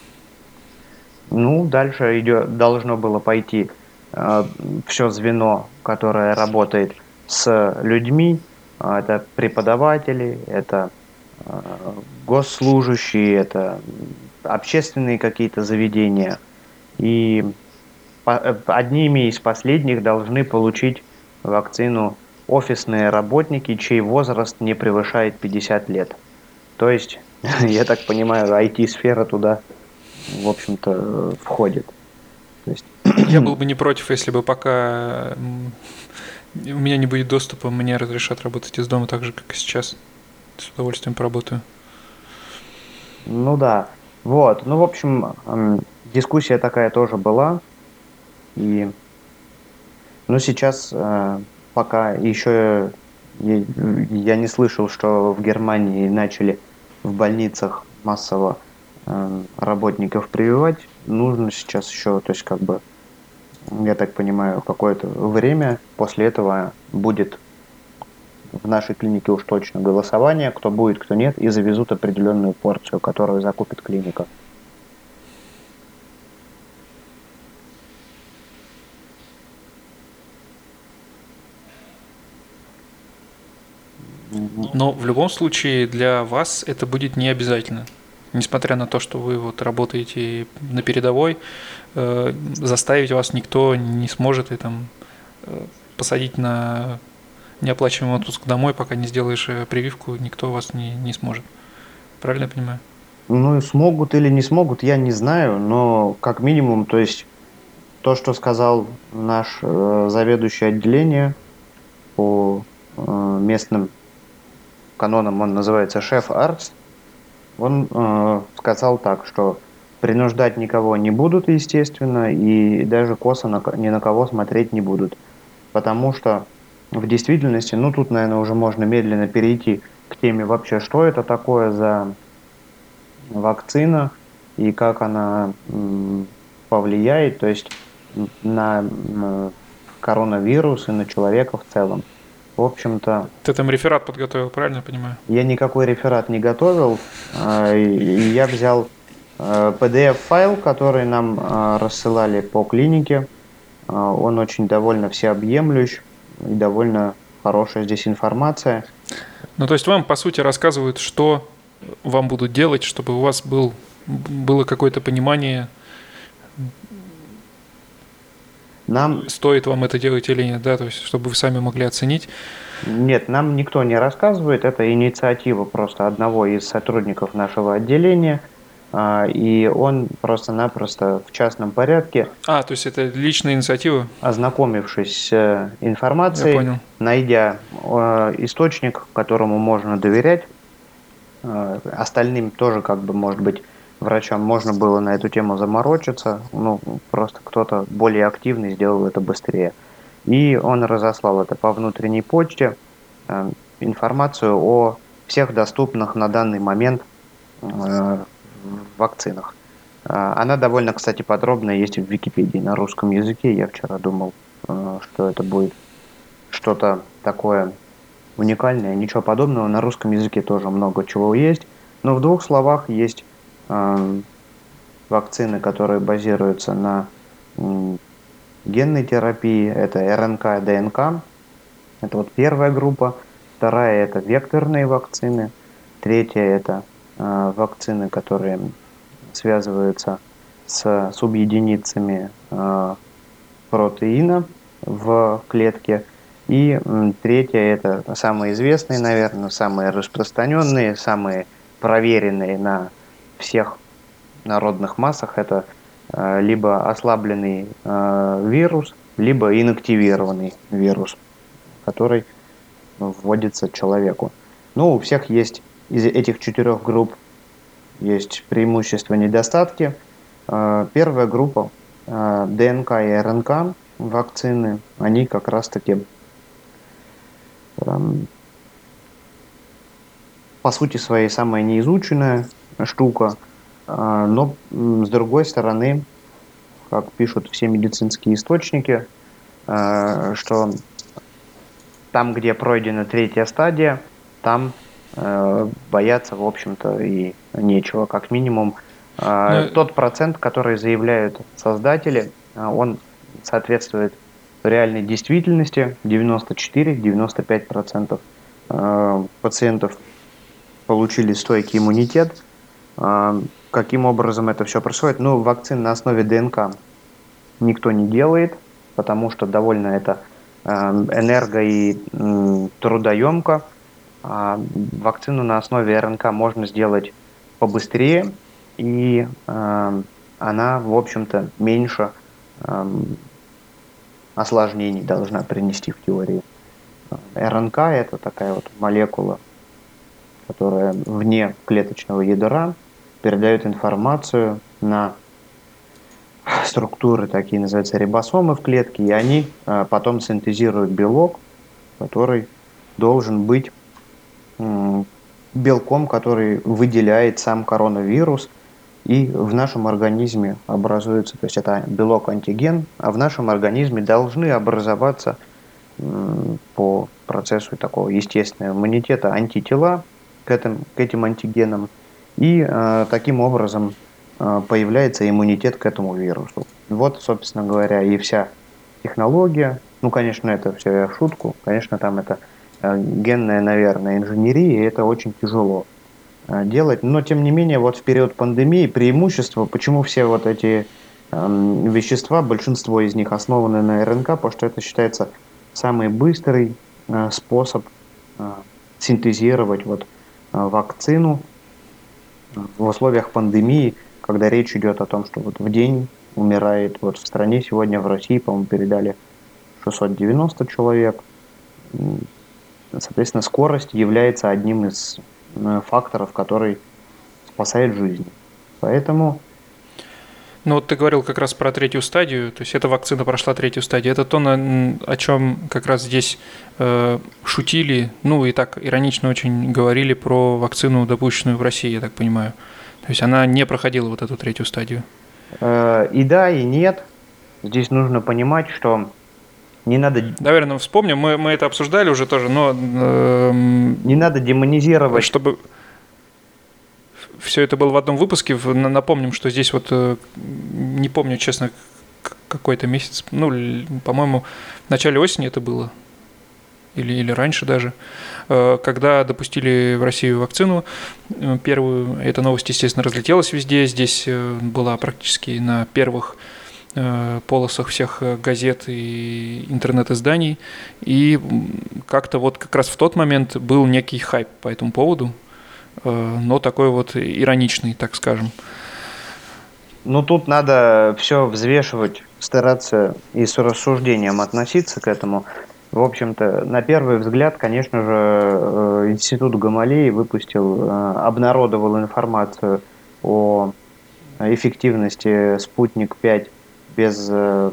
Ну, дальше идет, должно было пойти все звено, которое работает с людьми, А, это преподаватели, это э, госслужащие, это общественные какие-то заведения. И э, одними из последних должны получить вакцину офисные работники, чей возраст не превышает 50 лет. То есть, я так понимаю, IT-сфера туда, в общем-то, э, входит. Я был бы не против, если бы пока у меня не будет доступа, мне разрешат работать из дома так же, как и сейчас. С удовольствием поработаю. ну да, вот. Ну, в общем, дискуссия такая тоже была. И, ну, сейчас э, пока еще я, я не слышал, что в Германии начали в больницах массово э, работников прививать. Нужно сейчас еще, то есть как бы, я так понимаю, какое-то время после этого будет в нашей клинике уж точно голосование, кто будет, кто нет, и завезут определенную порцию, которую закупит клиника. Но в любом случае для вас это будет не обязательно. Несмотря на то, что вы вот работаете на передовой, э, заставить вас никто не сможет и там э, посадить на неоплачиваемый отпуск домой, пока не сделаешь э, прививку, никто вас не, не сможет. Правильно я понимаю? Ну, смогут или не смогут, я не знаю, но как минимум, то есть то, что сказал наш э, заведующий отделение по э, местным канонам, он называется шеф Артс, он э, сказал так, что принуждать никого не будут, естественно, и даже косо на, ни на кого смотреть не будут. Потому что в действительности, ну тут, наверное, уже можно медленно перейти к теме вообще, что это такое за вакцина и как она м, повлияет, то есть на м, коронавирус и на человека в целом. В общем-то, Ты там реферат подготовил, правильно я понимаю? я никакой реферат не готовил, а, я взял э, PDF-файл, который нам а, рассылали по клинике. А, Он очень довольно всеобъемлющ и довольно хорошая здесь информация. Ну, то есть вам, по сути, рассказывают, что вам будут делать, чтобы у вас был, было какое-то понимание, Нам стоит вам это делать или нет, да, то есть чтобы вы сами могли оценить. Нет, нам никто не рассказывает. Это инициатива просто одного из сотрудников нашего отделения. а, И он просто-напросто в частном порядке, А, то есть это личная инициатива? ознакомившись с э, информацией, найдя э, источник, которому можно доверять, э, остальным тоже как бы может быть врачам можно было на эту тему заморочиться, ну, просто кто-то более активный сделал это быстрее. И он разослал это по внутренней почте, э, информацию о всех доступных на данный момент э, вакцинах. Э, она довольно, кстати, подробная, есть в Википедии на русском языке. Я вчера думал, э, что это будет что-то такое уникальное. Ничего подобного. На русском языке тоже много чего есть. Но в двух словах есть вакцины, которые базируются на генной терапии. Это РНК ДНК. Это вот первая группа. Вторая это векторные вакцины. Третья это э, вакцины, которые связываются с субъединицами э, протеина в клетке. И третье это самые известные, наверное, самые распространенные, самые проверенные на всех народных массах. Это э, либо ослабленный э, вирус, либо инактивированный вирус, который вводится человеку. Ну, у всех есть из этих четырех групп есть преимущества и недостатки. Э, первая группа ДНК и РНК вакцины, они как раз-таки по сути своей самая неизученная штука, а, но с другой стороны, как пишут все медицинские источники, а, что там, где пройдена третья стадия, там а, бояться, в общем-то, и нечего. Как минимум, но... тот процент, который заявляют создатели, он соответствует реальной действительности 94-95% э, пациентов получили стойкий иммунитет. Э, каким образом это все происходит? Ну, вакцин на основе ДНК никто не делает, потому что довольно это э, энерго и трудоемко. А вакцину на основе РНК можно сделать побыстрее, и она, в общем-то, меньше осложнений должна принести в теории. РНК – это такая вот молекула, которая вне клеточного ядра передает информацию на структуры, такие называются рибосомы в клетке, и они а, потом синтезируют белок, который должен быть белком, который выделяет сам коронавирус – и в нашем организме образуется, то есть это белок-антиген, а в нашем организме должны образоваться по процессу такого естественного иммунитета антитела к этим, к этим антигенам, и э, таким образом э, появляется иммунитет к этому вирусу. Вот, собственно говоря, и вся технология. Ну, конечно, это все я в шутку. Конечно, там это э, генная, наверное, инженерия, и это очень тяжело. Э, делать. Но, тем не менее, вот в период пандемии преимущество, почему все вот эти э, вещества, большинство из них основаны на РНК, потому что это считается самый быстрый э, способ э, синтезировать вот, э, вакцину в условиях пандемии, когда речь идет о том, что вот в день умирает, вот в стране сегодня, в России, по-моему, передали 690 человек. Соответственно, скорость является одним из Э, факторов, который спасает жизнь. Поэтому ну вот ты говорил как раз про третью стадию, то есть эта вакцина прошла третью стадию. Это то, о чем как раз здесь э, шутили, ну и так иронично очень говорили про вакцину, допущенную в России, я так понимаю. То есть она не проходила вот эту третью стадию. Э, и да, и нет. Здесь нужно понимать, что не надо... Наверное, вспомним, мы, мы это обсуждали уже тоже, но... Э, не надо демонизировать. Чтобы все это было в одном выпуске, напомним, что здесь вот, э, не помню, честно, какой-то месяц, ну, по-моему, в начале осени это было, или, или раньше даже, э, когда допустили в Россию вакцину э, первую, эта новость, естественно, разлетелась везде, здесь была практически на первых полосах всех газет и интернет-изданий. И как-то вот как раз в тот момент был некий хайп по этому поводу, но такой вот ироничный, так скажем. Ну, тут надо все взвешивать, стараться и с рассуждением относиться к этому. В общем-то, на первый взгляд, конечно же, Институт Гамалеи выпустил, обнародовал информацию о эффективности спутник 5 без э,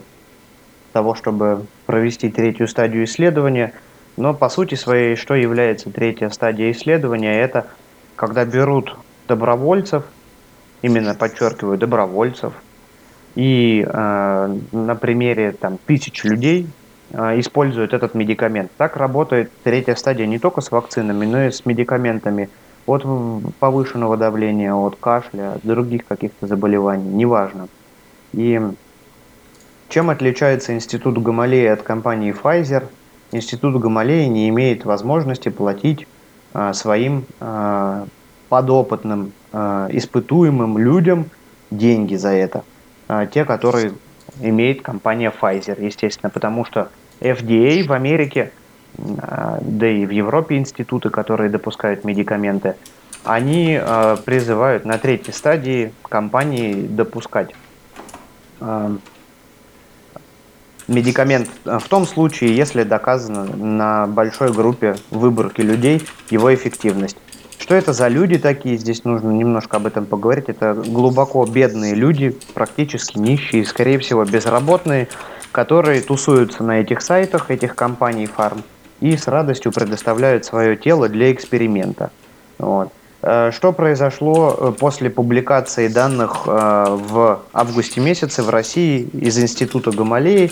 того, чтобы провести третью стадию исследования. Но по сути своей, что является третья стадия исследования, это когда берут добровольцев, именно подчеркиваю, добровольцев, и э, на примере там, тысяч людей э, используют этот медикамент. Так работает третья стадия не только с вакцинами, но и с медикаментами от повышенного давления, от кашля, от других каких-то заболеваний, неважно. И чем отличается институт Гамалеи от компании Pfizer? Институт Гамалеи не имеет возможности платить своим э, подопытным, э, испытуемым людям деньги за это. Те, которые имеет компания Pfizer, естественно, потому что FDA в Америке, да и в Европе институты, которые допускают медикаменты, они призывают на третьей стадии компании допускать медикамент э, в том случае, если доказано на большой группе выборки людей его эффективность. Что это за люди такие? Здесь нужно немножко об этом поговорить. Это глубоко бедные люди, практически нищие, скорее всего, безработные, которые тусуются на этих сайтах, этих компаний фарм, и с радостью предоставляют свое тело для эксперимента. Вот. Э, что произошло э, после публикации данных э, в августе месяце в России из Института Гамалеи?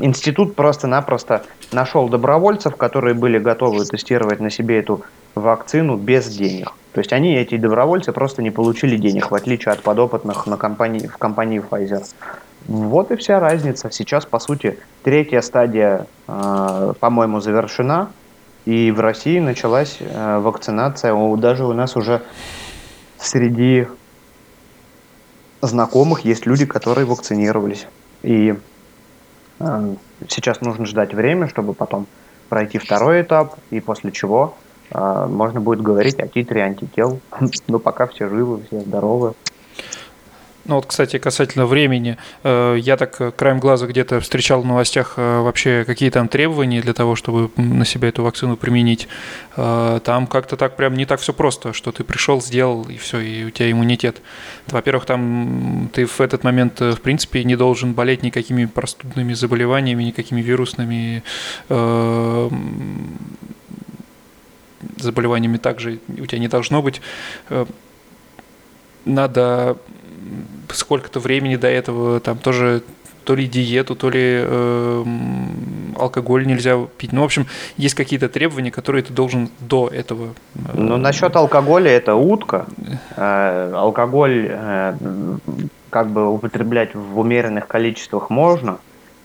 Институт просто-напросто нашел добровольцев, которые были готовы тестировать на себе эту вакцину без денег. То есть они, эти добровольцы, просто не получили денег, в отличие от подопытных на компании, в компании Pfizer. Вот и вся разница. Сейчас, по сути, третья стадия, по-моему, завершена. И в России началась э, вакцинация. Даже у нас уже среди знакомых есть люди, которые вакцинировались. И э, сейчас нужно ждать время, чтобы потом пройти второй этап, и после чего э, можно будет говорить о титре антител. Но пока все живы, все здоровы. Ну вот, кстати, касательно времени, э, я так э, краем глаза где-то встречал в новостях э, вообще какие там требования для того, чтобы на себя эту вакцину применить. Там как-то так прям не так все просто, что ты пришел, сделал и все, и у тебя иммунитет. Во-первых, там ты в этот момент в принципе не должен болеть никакими простудными заболеваниями, никакими вирусными заболеваниями также у тебя не должно быть. Надо сколько-то времени до этого, там тоже то ли диету, то ли э, алкоголь нельзя пить. Ну, в общем, есть какие-то требования, которые ты должен до этого. Э, ну, насчет алкоголя это утка. Э, алкоголь э, как бы употреблять в умеренных количествах можно.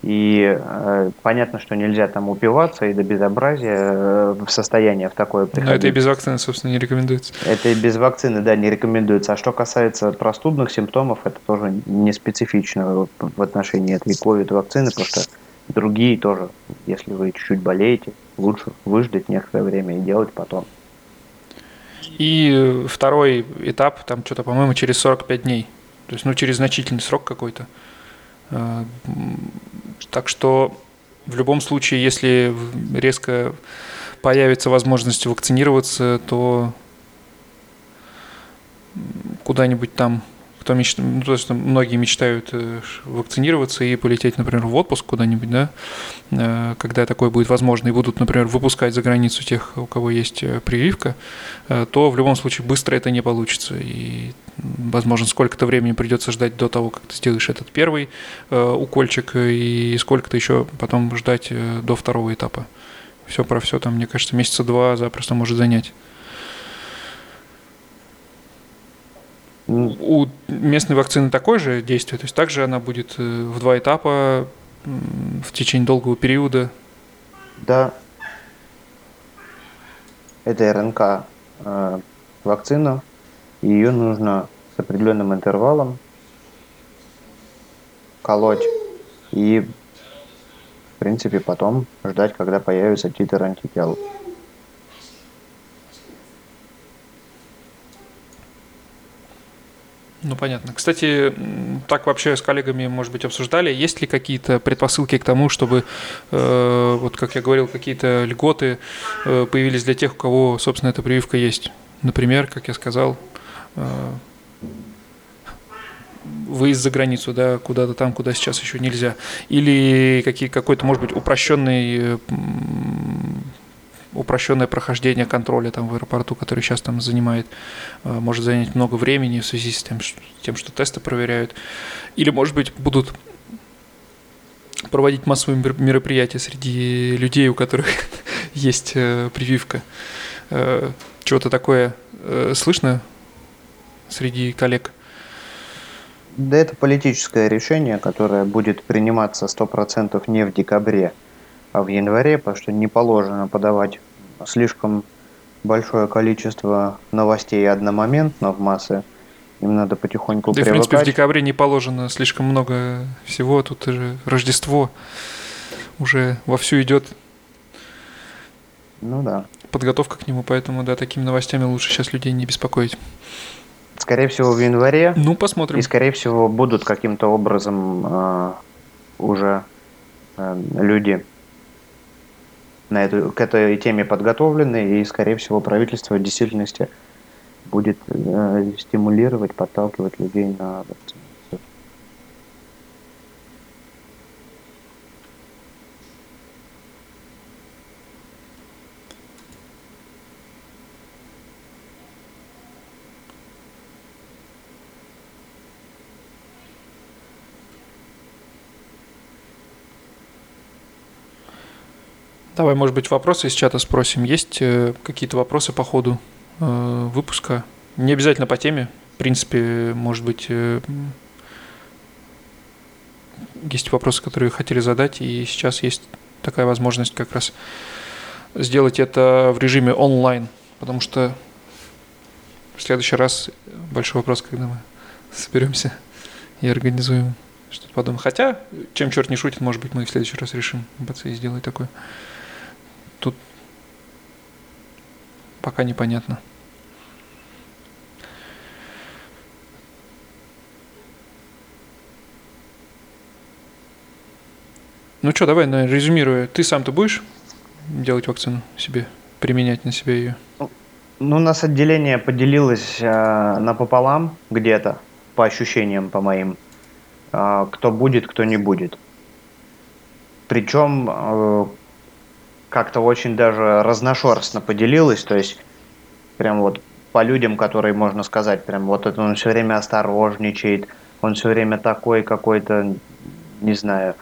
И э, понятно, что нельзя там упиваться и до безобразия э, в состояние в такое приходить. Но это и без вакцины, собственно, не рекомендуется. Это и без вакцины, да, не рекомендуется. А что касается простудных симптомов, это тоже не специфично в отношении этой ковид-вакцины, потому что другие тоже, если вы чуть-чуть болеете, лучше выждать некоторое время и делать потом. И второй этап, там что-то, по-моему, через 45 дней. То есть, ну, через значительный срок какой-то. Э, так что в любом случае, если резко появится возможность вакцинироваться, то куда-нибудь там кто мечтает, ну, то есть многие мечтают э, вакцинироваться и полететь, например, в отпуск куда-нибудь, да, э, когда такое будет возможно, и будут, например, выпускать за границу тех, у кого есть э, прививка, то в любом случае быстро это не получится. И, возможно, сколько-то времени придется ждать до того, как ты сделаешь этот первый укольчик, и сколько-то еще потом ждать до второго этапа. Все про все там, мне кажется, месяца два запросто может занять. У местной вакцины такое же действие, то есть также она будет э, в два этапа в течение долгого периода. Да. Это РНК э, вакцина, и ее нужно с определенным интервалом колоть и, в принципе, потом ждать, когда появится титр антител. Ну, понятно. Кстати, так вообще с коллегами, может быть, обсуждали, есть ли какие-то предпосылки к тому, чтобы, э, вот как я говорил, какие-то льготы э, появились для тех, у кого, собственно, эта прививка есть? Например, как я сказал, э, выезд за границу, да, куда-то там, куда сейчас еще нельзя. Или какие, какой-то, может быть, упрощенный упрощенное прохождение контроля там в аэропорту, который сейчас там занимает, э, может занять много времени в связи с тем, тем, что тесты проверяют. Или, может быть, будут проводить массовые мероприятия среди людей, у которых есть э, прививка. Э, чего-то такое слышно среди коллег? Да это политическое решение, которое будет приниматься 100% не в декабре, в январе, потому что не положено подавать слишком большое количество новостей одномоментно в массы. Им надо потихоньку Да, привыкать. в принципе, в декабре не положено слишком много всего. Тут же Рождество уже вовсю идет. Ну да. Подготовка к нему, поэтому, да, такими новостями лучше сейчас людей не беспокоить. Скорее всего, в январе. Ну, посмотрим. И, скорее всего, будут каким-то образом э, уже э, люди на эту, к этой теме подготовлены, и, скорее всего, правительство в действительности будет э, стимулировать, подталкивать людей на вакцинацию. Давай, может быть, вопросы из чата спросим. Есть э, какие-то вопросы по ходу э, выпуска? Не обязательно по теме. В принципе, может быть, э, есть вопросы, которые хотели задать, и сейчас есть такая возможность как раз сделать это в режиме онлайн, потому что в следующий раз большой вопрос, когда мы соберемся и организуем что-то подобное. Хотя, чем черт не шутит, может быть, мы в следующий раз решим и сделать такое. Тут пока непонятно. Ну что, давай, на резюмируя, ты сам-то будешь делать вакцину себе, применять на себя ее? Ну, у нас отделение поделилось э, напополам где-то, по ощущениям, по моим, э, кто будет, кто не будет. Причем э, как-то очень даже разношерстно поделилась, то есть прям вот по людям, которые, можно сказать, прям вот это он все время осторожничает, он все время такой какой-то, не знаю,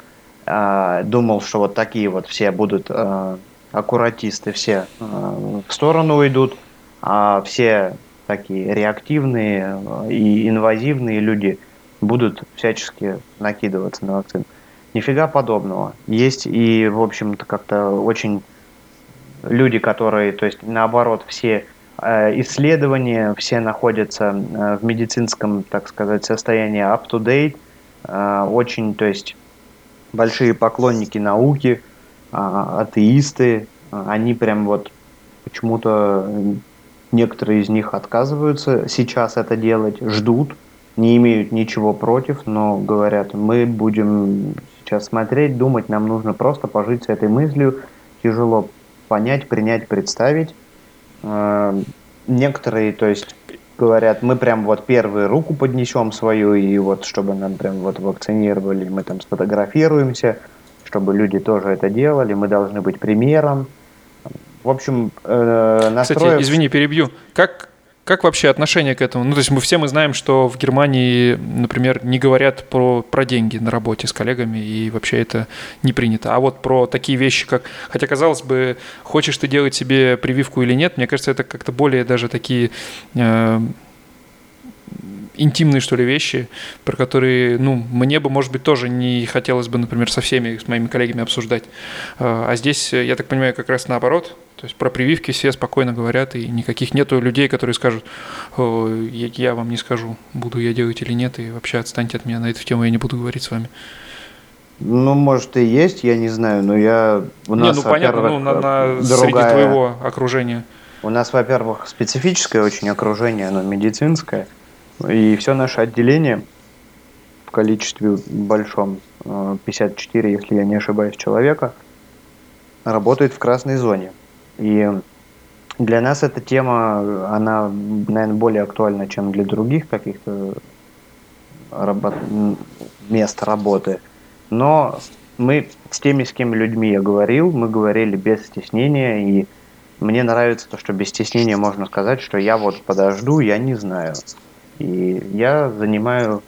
э, думал, что вот такие вот все будут э, аккуратисты, все э, в сторону уйдут, а все такие реактивные и инвазивные люди будут всячески накидываться на вакцину. Нифига подобного. Есть и, в общем-то, как-то очень люди, которые, то есть, наоборот, все э, исследования, все находятся э, в медицинском, так сказать, состоянии up-to-date, э, очень, то есть, большие поклонники науки, атеисты, они прям вот почему-то некоторые из них отказываются сейчас это делать, ждут, не имеют ничего против, но говорят, мы будем сейчас смотреть, думать, нам нужно просто пожить с этой мыслью, тяжело понять, принять, представить. Э, некоторые, то есть, говорят, мы прям вот первую руку поднесем свою, и вот чтобы нам прям вот вакцинировали, мы там сфотографируемся, чтобы люди тоже это делали, мы должны быть примером. В общем, э, настроив... Кстати, извини, перебью. Как, как вообще отношение к этому? Ну, то есть мы все мы знаем, что в Германии, например, не говорят про, про деньги на работе с коллегами, и вообще это не принято. А вот про такие вещи, как... Хотя, казалось бы, хочешь ты делать себе прививку или нет, мне кажется, это как-то более даже такие... Э, интимные, что ли, вещи, про которые, ну, мне бы, может быть, тоже не хотелось бы, например, со всеми, с моими коллегами обсуждать. Э, а здесь, я так понимаю, как раз наоборот, то есть про прививки все спокойно говорят, и никаких нету людей, которые скажут, я, я вам не скажу, буду я делать или нет, и вообще отстаньте от меня на эту тему, я не буду говорить с вами. Ну, может, и есть, я не знаю, но я... У нас, не, ну, понятно, ну, на, на, другая... среди твоего окружения. У нас, во-первых, специфическое очень окружение, оно медицинское, и все наше отделение в количестве большом, 54, э, если я не ошибаюсь, человека, работает в красной зоне. И для нас эта тема, она, наверное, более актуальна, чем для других каких-то работ... мест работы. Но мы с теми, с кем людьми я говорил, мы говорили без стеснения, и мне нравится то, что без стеснения можно сказать, что я вот подожду, я не знаю. И я занимаю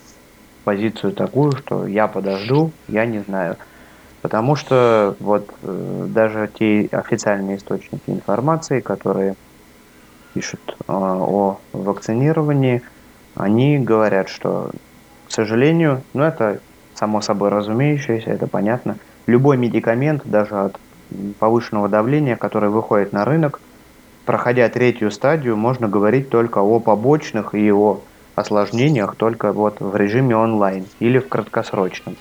позицию такую, что я подожду, я не знаю. Потому что вот э, даже те официальные источники информации, которые пишут э, о вакцинировании, они говорят, что, к сожалению, ну это само собой разумеющееся, это понятно, любой медикамент, даже от повышенного давления, который выходит на рынок, проходя третью стадию, можно говорить только о побочных и о осложнениях только вот в режиме онлайн или в краткосрочном.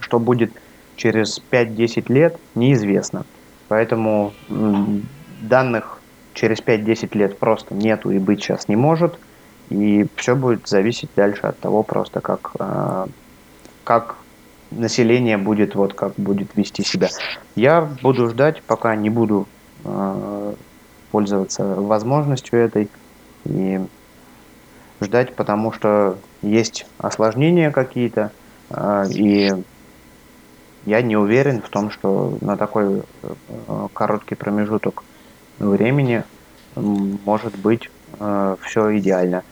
Что будет через 5-10 лет, неизвестно. Поэтому данных через 5-10 лет просто нету и быть сейчас не может. И все будет зависеть дальше от того просто, как, а, как население будет, вот как будет вести себя. Я буду ждать, пока не буду э, пользоваться возможностью этой и ждать, потому что есть осложнения какие-то, э, и я не уверен в том, что на такой э, короткий промежуток времени может быть э, все идеально.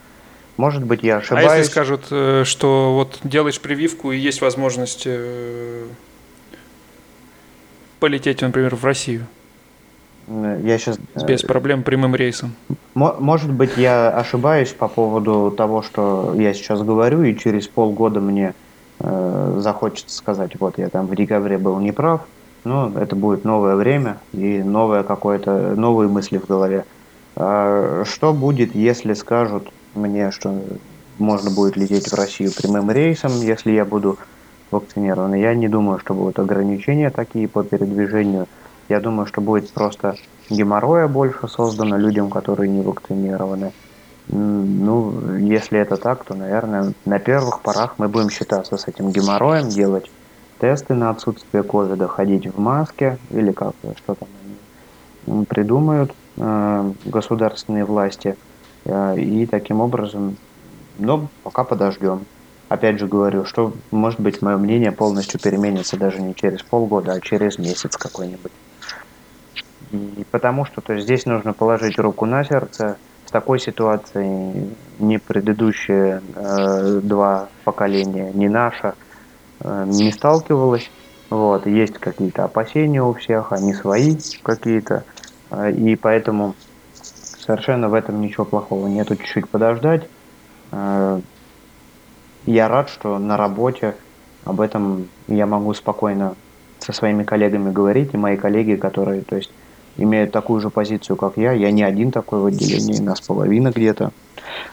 Может быть, я ошибаюсь. А если скажут, э, что вот делаешь прививку и есть возможность полететь, например, в Россию? Я сейчас... Без проблем прямым рейсом. Может быть, я ошибаюсь по поводу того, что я сейчас говорю, и через полгода мне э, захочется сказать, вот я там в декабре был неправ, но это будет новое время и новое какое-то, новые мысли в голове. А что будет, если скажут, мне, что можно будет лететь в Россию прямым рейсом, если я буду вакцинирован. Я не думаю, что будут ограничения такие по передвижению. Я думаю, что будет просто геморроя больше создано людям, которые не вакцинированы. Ну, если это так, то, наверное, на первых порах мы будем считаться с этим геморроем, делать тесты на отсутствие ковида, ходить в маске или как что там они придумают э, государственные власти – Э, и таким образом, но пока подождем. Опять же говорю, что, может быть, мое мнение полностью переменится даже не через полгода, а через месяц какой-нибудь. И потому что то есть, здесь нужно положить руку на сердце. С такой ситуацией ни предыдущие э, два поколения, ни наша э, не сталкивалась. Вот, есть какие-то опасения у всех, они свои какие-то. Э, и поэтому Совершенно в этом ничего плохого нету, чуть-чуть подождать. Э, я рад, что на работе об этом я могу спокойно со своими коллегами говорить, и мои коллеги, которые, то есть, имеют такую же позицию, как я, я не один такой в отделении, нас половина где-то,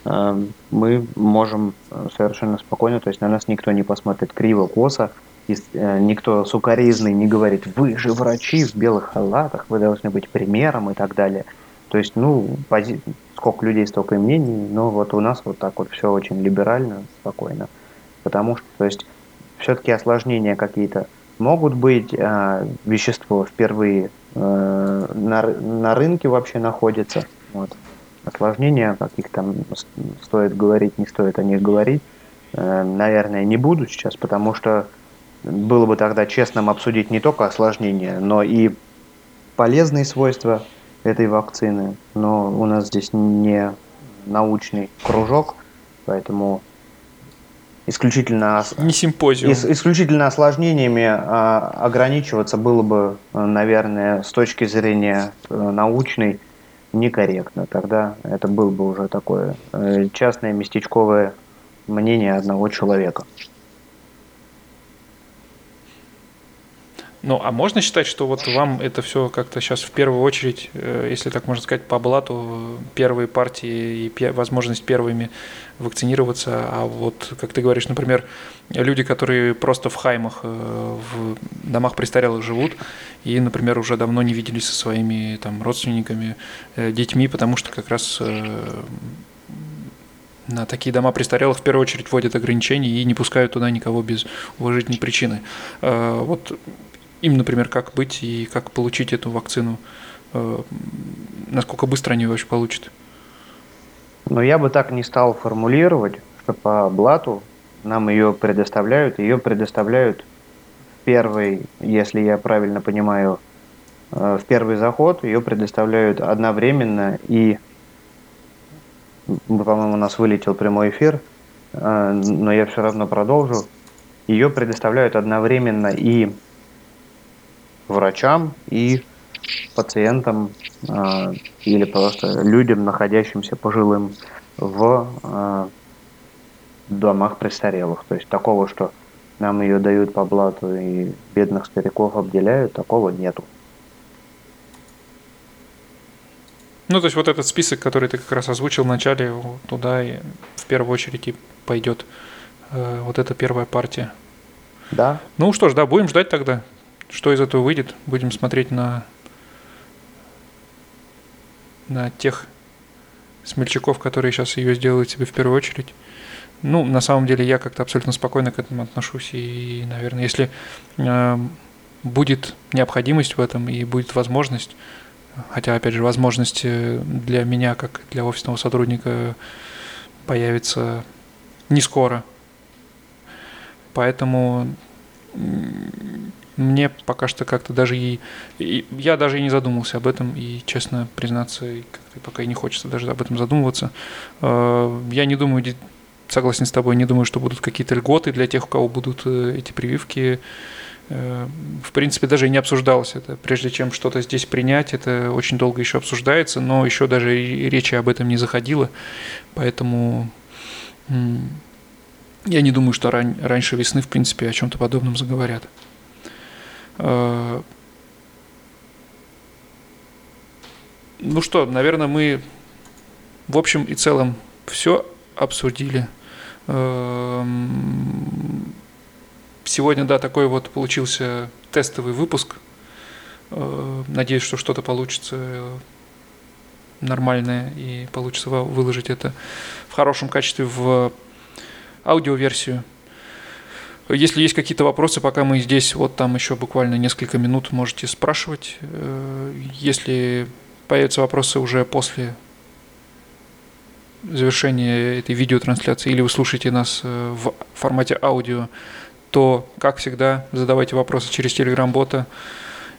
э, мы можем совершенно спокойно, то есть на нас никто не посмотрит криво, косо, э, никто сукоризный не говорит, вы же врачи в белых халатах, вы должны быть примером и так далее – то есть, ну, пози... сколько людей, столько и мнений, но вот у нас вот так вот все очень либерально, спокойно. Потому что, то есть, все-таки осложнения какие-то могут быть, а, вещество впервые а, на, на рынке вообще находится. Вот. Осложнения, каких там стоит говорить, не стоит о них говорить, а, наверное, не буду сейчас, потому что было бы тогда честным обсудить не только осложнения, но и полезные свойства этой вакцины, но у нас здесь не научный кружок, поэтому исключительно не симпозиум. Ис, исключительно осложнениями а, ограничиваться было бы, наверное, с точки зрения а, научной некорректно. Тогда это было бы уже такое а, частное местечковое мнение одного человека. Ну, а можно считать, что вот вам это все как-то сейчас в первую очередь, э, если так можно сказать, по блату, первые партии и возможность первыми вакцинироваться, а вот, как ты говоришь, например, люди, которые просто в хаймах, э, в домах престарелых живут и, например, уже давно не виделись со своими там родственниками, э, детьми, потому что как раз на такие дома престарелых в первую очередь вводят ограничения и не пускают туда никого без уважительной причины. Вот им, например, как быть и как получить эту вакцину, э, насколько быстро они вообще получат? Но я бы так не стал формулировать, что по блату нам ее предоставляют. Ее предоставляют в первый, если я правильно понимаю, э, в первый заход ее предоставляют одновременно и, по-моему, у нас вылетел прямой эфир, э, но я все равно продолжу. Ее предоставляют одновременно и врачам, и пациентам э, или просто людям, находящимся пожилым в э, домах престарелых. То есть такого, что нам ее дают по блату и бедных стариков обделяют, такого нету. Ну, то есть вот этот список, который ты как раз озвучил в начале, туда и в первую очередь и пойдет э, вот эта первая партия. Да. Ну что ж, да, будем ждать тогда, что из этого выйдет. Будем смотреть на, на тех смельчаков, которые сейчас ее сделают себе в первую очередь. Ну, на самом деле, я как-то абсолютно спокойно к этому отношусь. И, наверное, если э, будет необходимость в этом и будет возможность, хотя, опять же, возможность для меня, как для офисного сотрудника, появится не скоро. Поэтому мне пока что как-то даже и, и я даже и не задумывался об этом и честно признаться как-то пока и не хочется даже об этом задумываться. Э, я не думаю согласен с тобой не думаю что будут какие-то льготы для тех у кого будут э, эти прививки. Э, в принципе даже и не обсуждалось это. Прежде чем что-то здесь принять это очень долго еще обсуждается но еще даже и речи об этом не заходило. Поэтому я не думаю, что ран, раньше весны, в принципе, о чем-то подобном заговорят. Э, ну что, наверное, мы в общем и целом все обсудили. Эм, сегодня, да, такой вот получился тестовый выпуск. Э, надеюсь, что что-то получится нормальное и получится выложить это в хорошем качестве в аудиоверсию. Если есть какие-то вопросы, пока мы здесь, вот там еще буквально несколько минут можете спрашивать. Э, если появятся вопросы уже после завершения этой видеотрансляции, или вы слушаете нас э, в формате аудио, то, как всегда, задавайте вопросы через Telegram-бота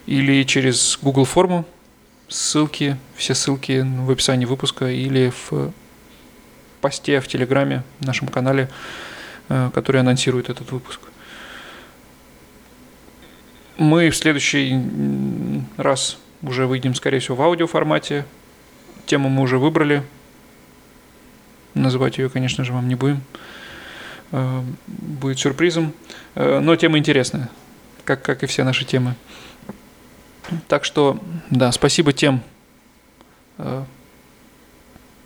или через Google форму. Ссылки, все ссылки в описании выпуска или в посте в Телеграме, в нашем канале – который анонсирует этот выпуск. Мы в следующий раз уже выйдем, скорее всего, в аудиоформате. Тему мы уже выбрали. Называть ее, конечно же, вам не будем. Э, будет сюрпризом. Э, но тема интересная, как, как и все наши темы. Так что, да, спасибо тем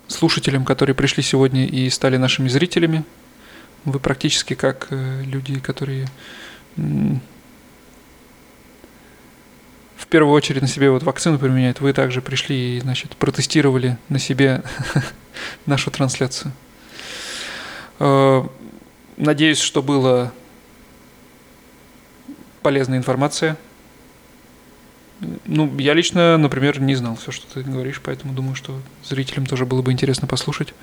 слушателям, которые пришли сегодня и стали нашими зрителями. Вы практически как э, люди, которые в первую очередь на себе вот вакцину применяют. Вы также пришли и, значит, протестировали на себе нашу трансляцию. Э, надеюсь, что была полезная информация. Ну, я лично, например, не знал все, что ты говоришь, поэтому думаю, что зрителям тоже было бы интересно послушать.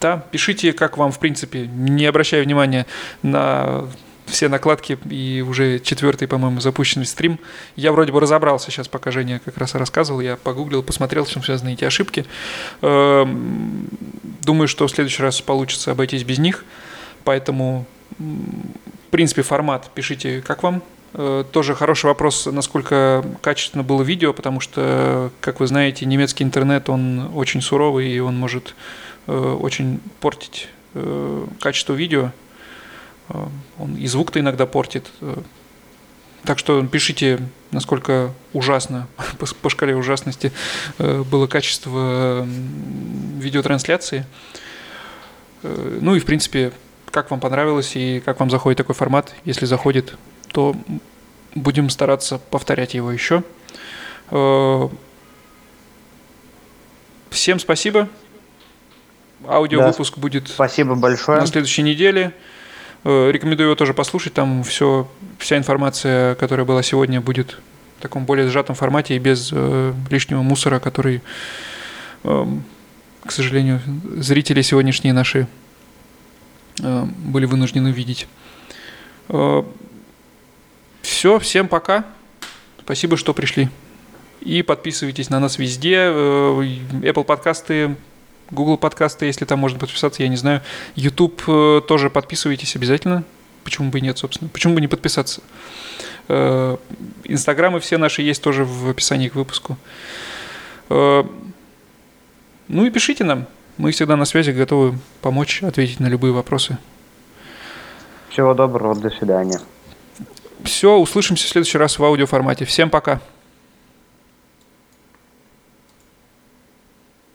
Да, пишите, как вам, в принципе, не обращая внимания на все накладки и уже четвертый, по-моему, запущенный стрим. Я вроде бы разобрался сейчас, пока Женя как раз рассказывал, я погуглил, посмотрел, с чем связаны эти ошибки. Эм, думаю, что в следующий раз получится обойтись без них, поэтому, в принципе, формат пишите, как вам. Э, тоже хороший вопрос, насколько качественно было видео, потому что, как вы знаете, немецкий интернет, он очень суровый, и он может очень портить э, качество видео. Э, он и звук-то иногда портит. Так что пишите, насколько ужасно, по, шкале ужасности было качество видеотрансляции. Ну и, в принципе, как вам понравилось и как вам заходит такой формат. Если заходит, то будем стараться повторять его еще. Всем спасибо. Аудиовыпуск да, будет спасибо большое. на следующей неделе. Э, рекомендую его тоже послушать. Там все, вся информация, которая была сегодня, будет в таком более сжатом формате и без э, лишнего мусора, который э, к сожалению, зрители сегодняшние наши э, были вынуждены видеть. Э, все, всем пока. Спасибо, что пришли. И подписывайтесь на нас везде. Э, Apple подкасты, Google подкасты, если там можно подписаться, я не знаю. YouTube э, тоже подписывайтесь обязательно. Почему бы и нет, собственно? Почему бы не подписаться? Э, инстаграмы все наши есть тоже в описании к выпуску. Ну и пишите нам. Мы всегда на связи, готовы помочь, ответить на любые вопросы. Всего доброго, до свидания. Все, услышимся в следующий раз в аудиоформате. Всем пока.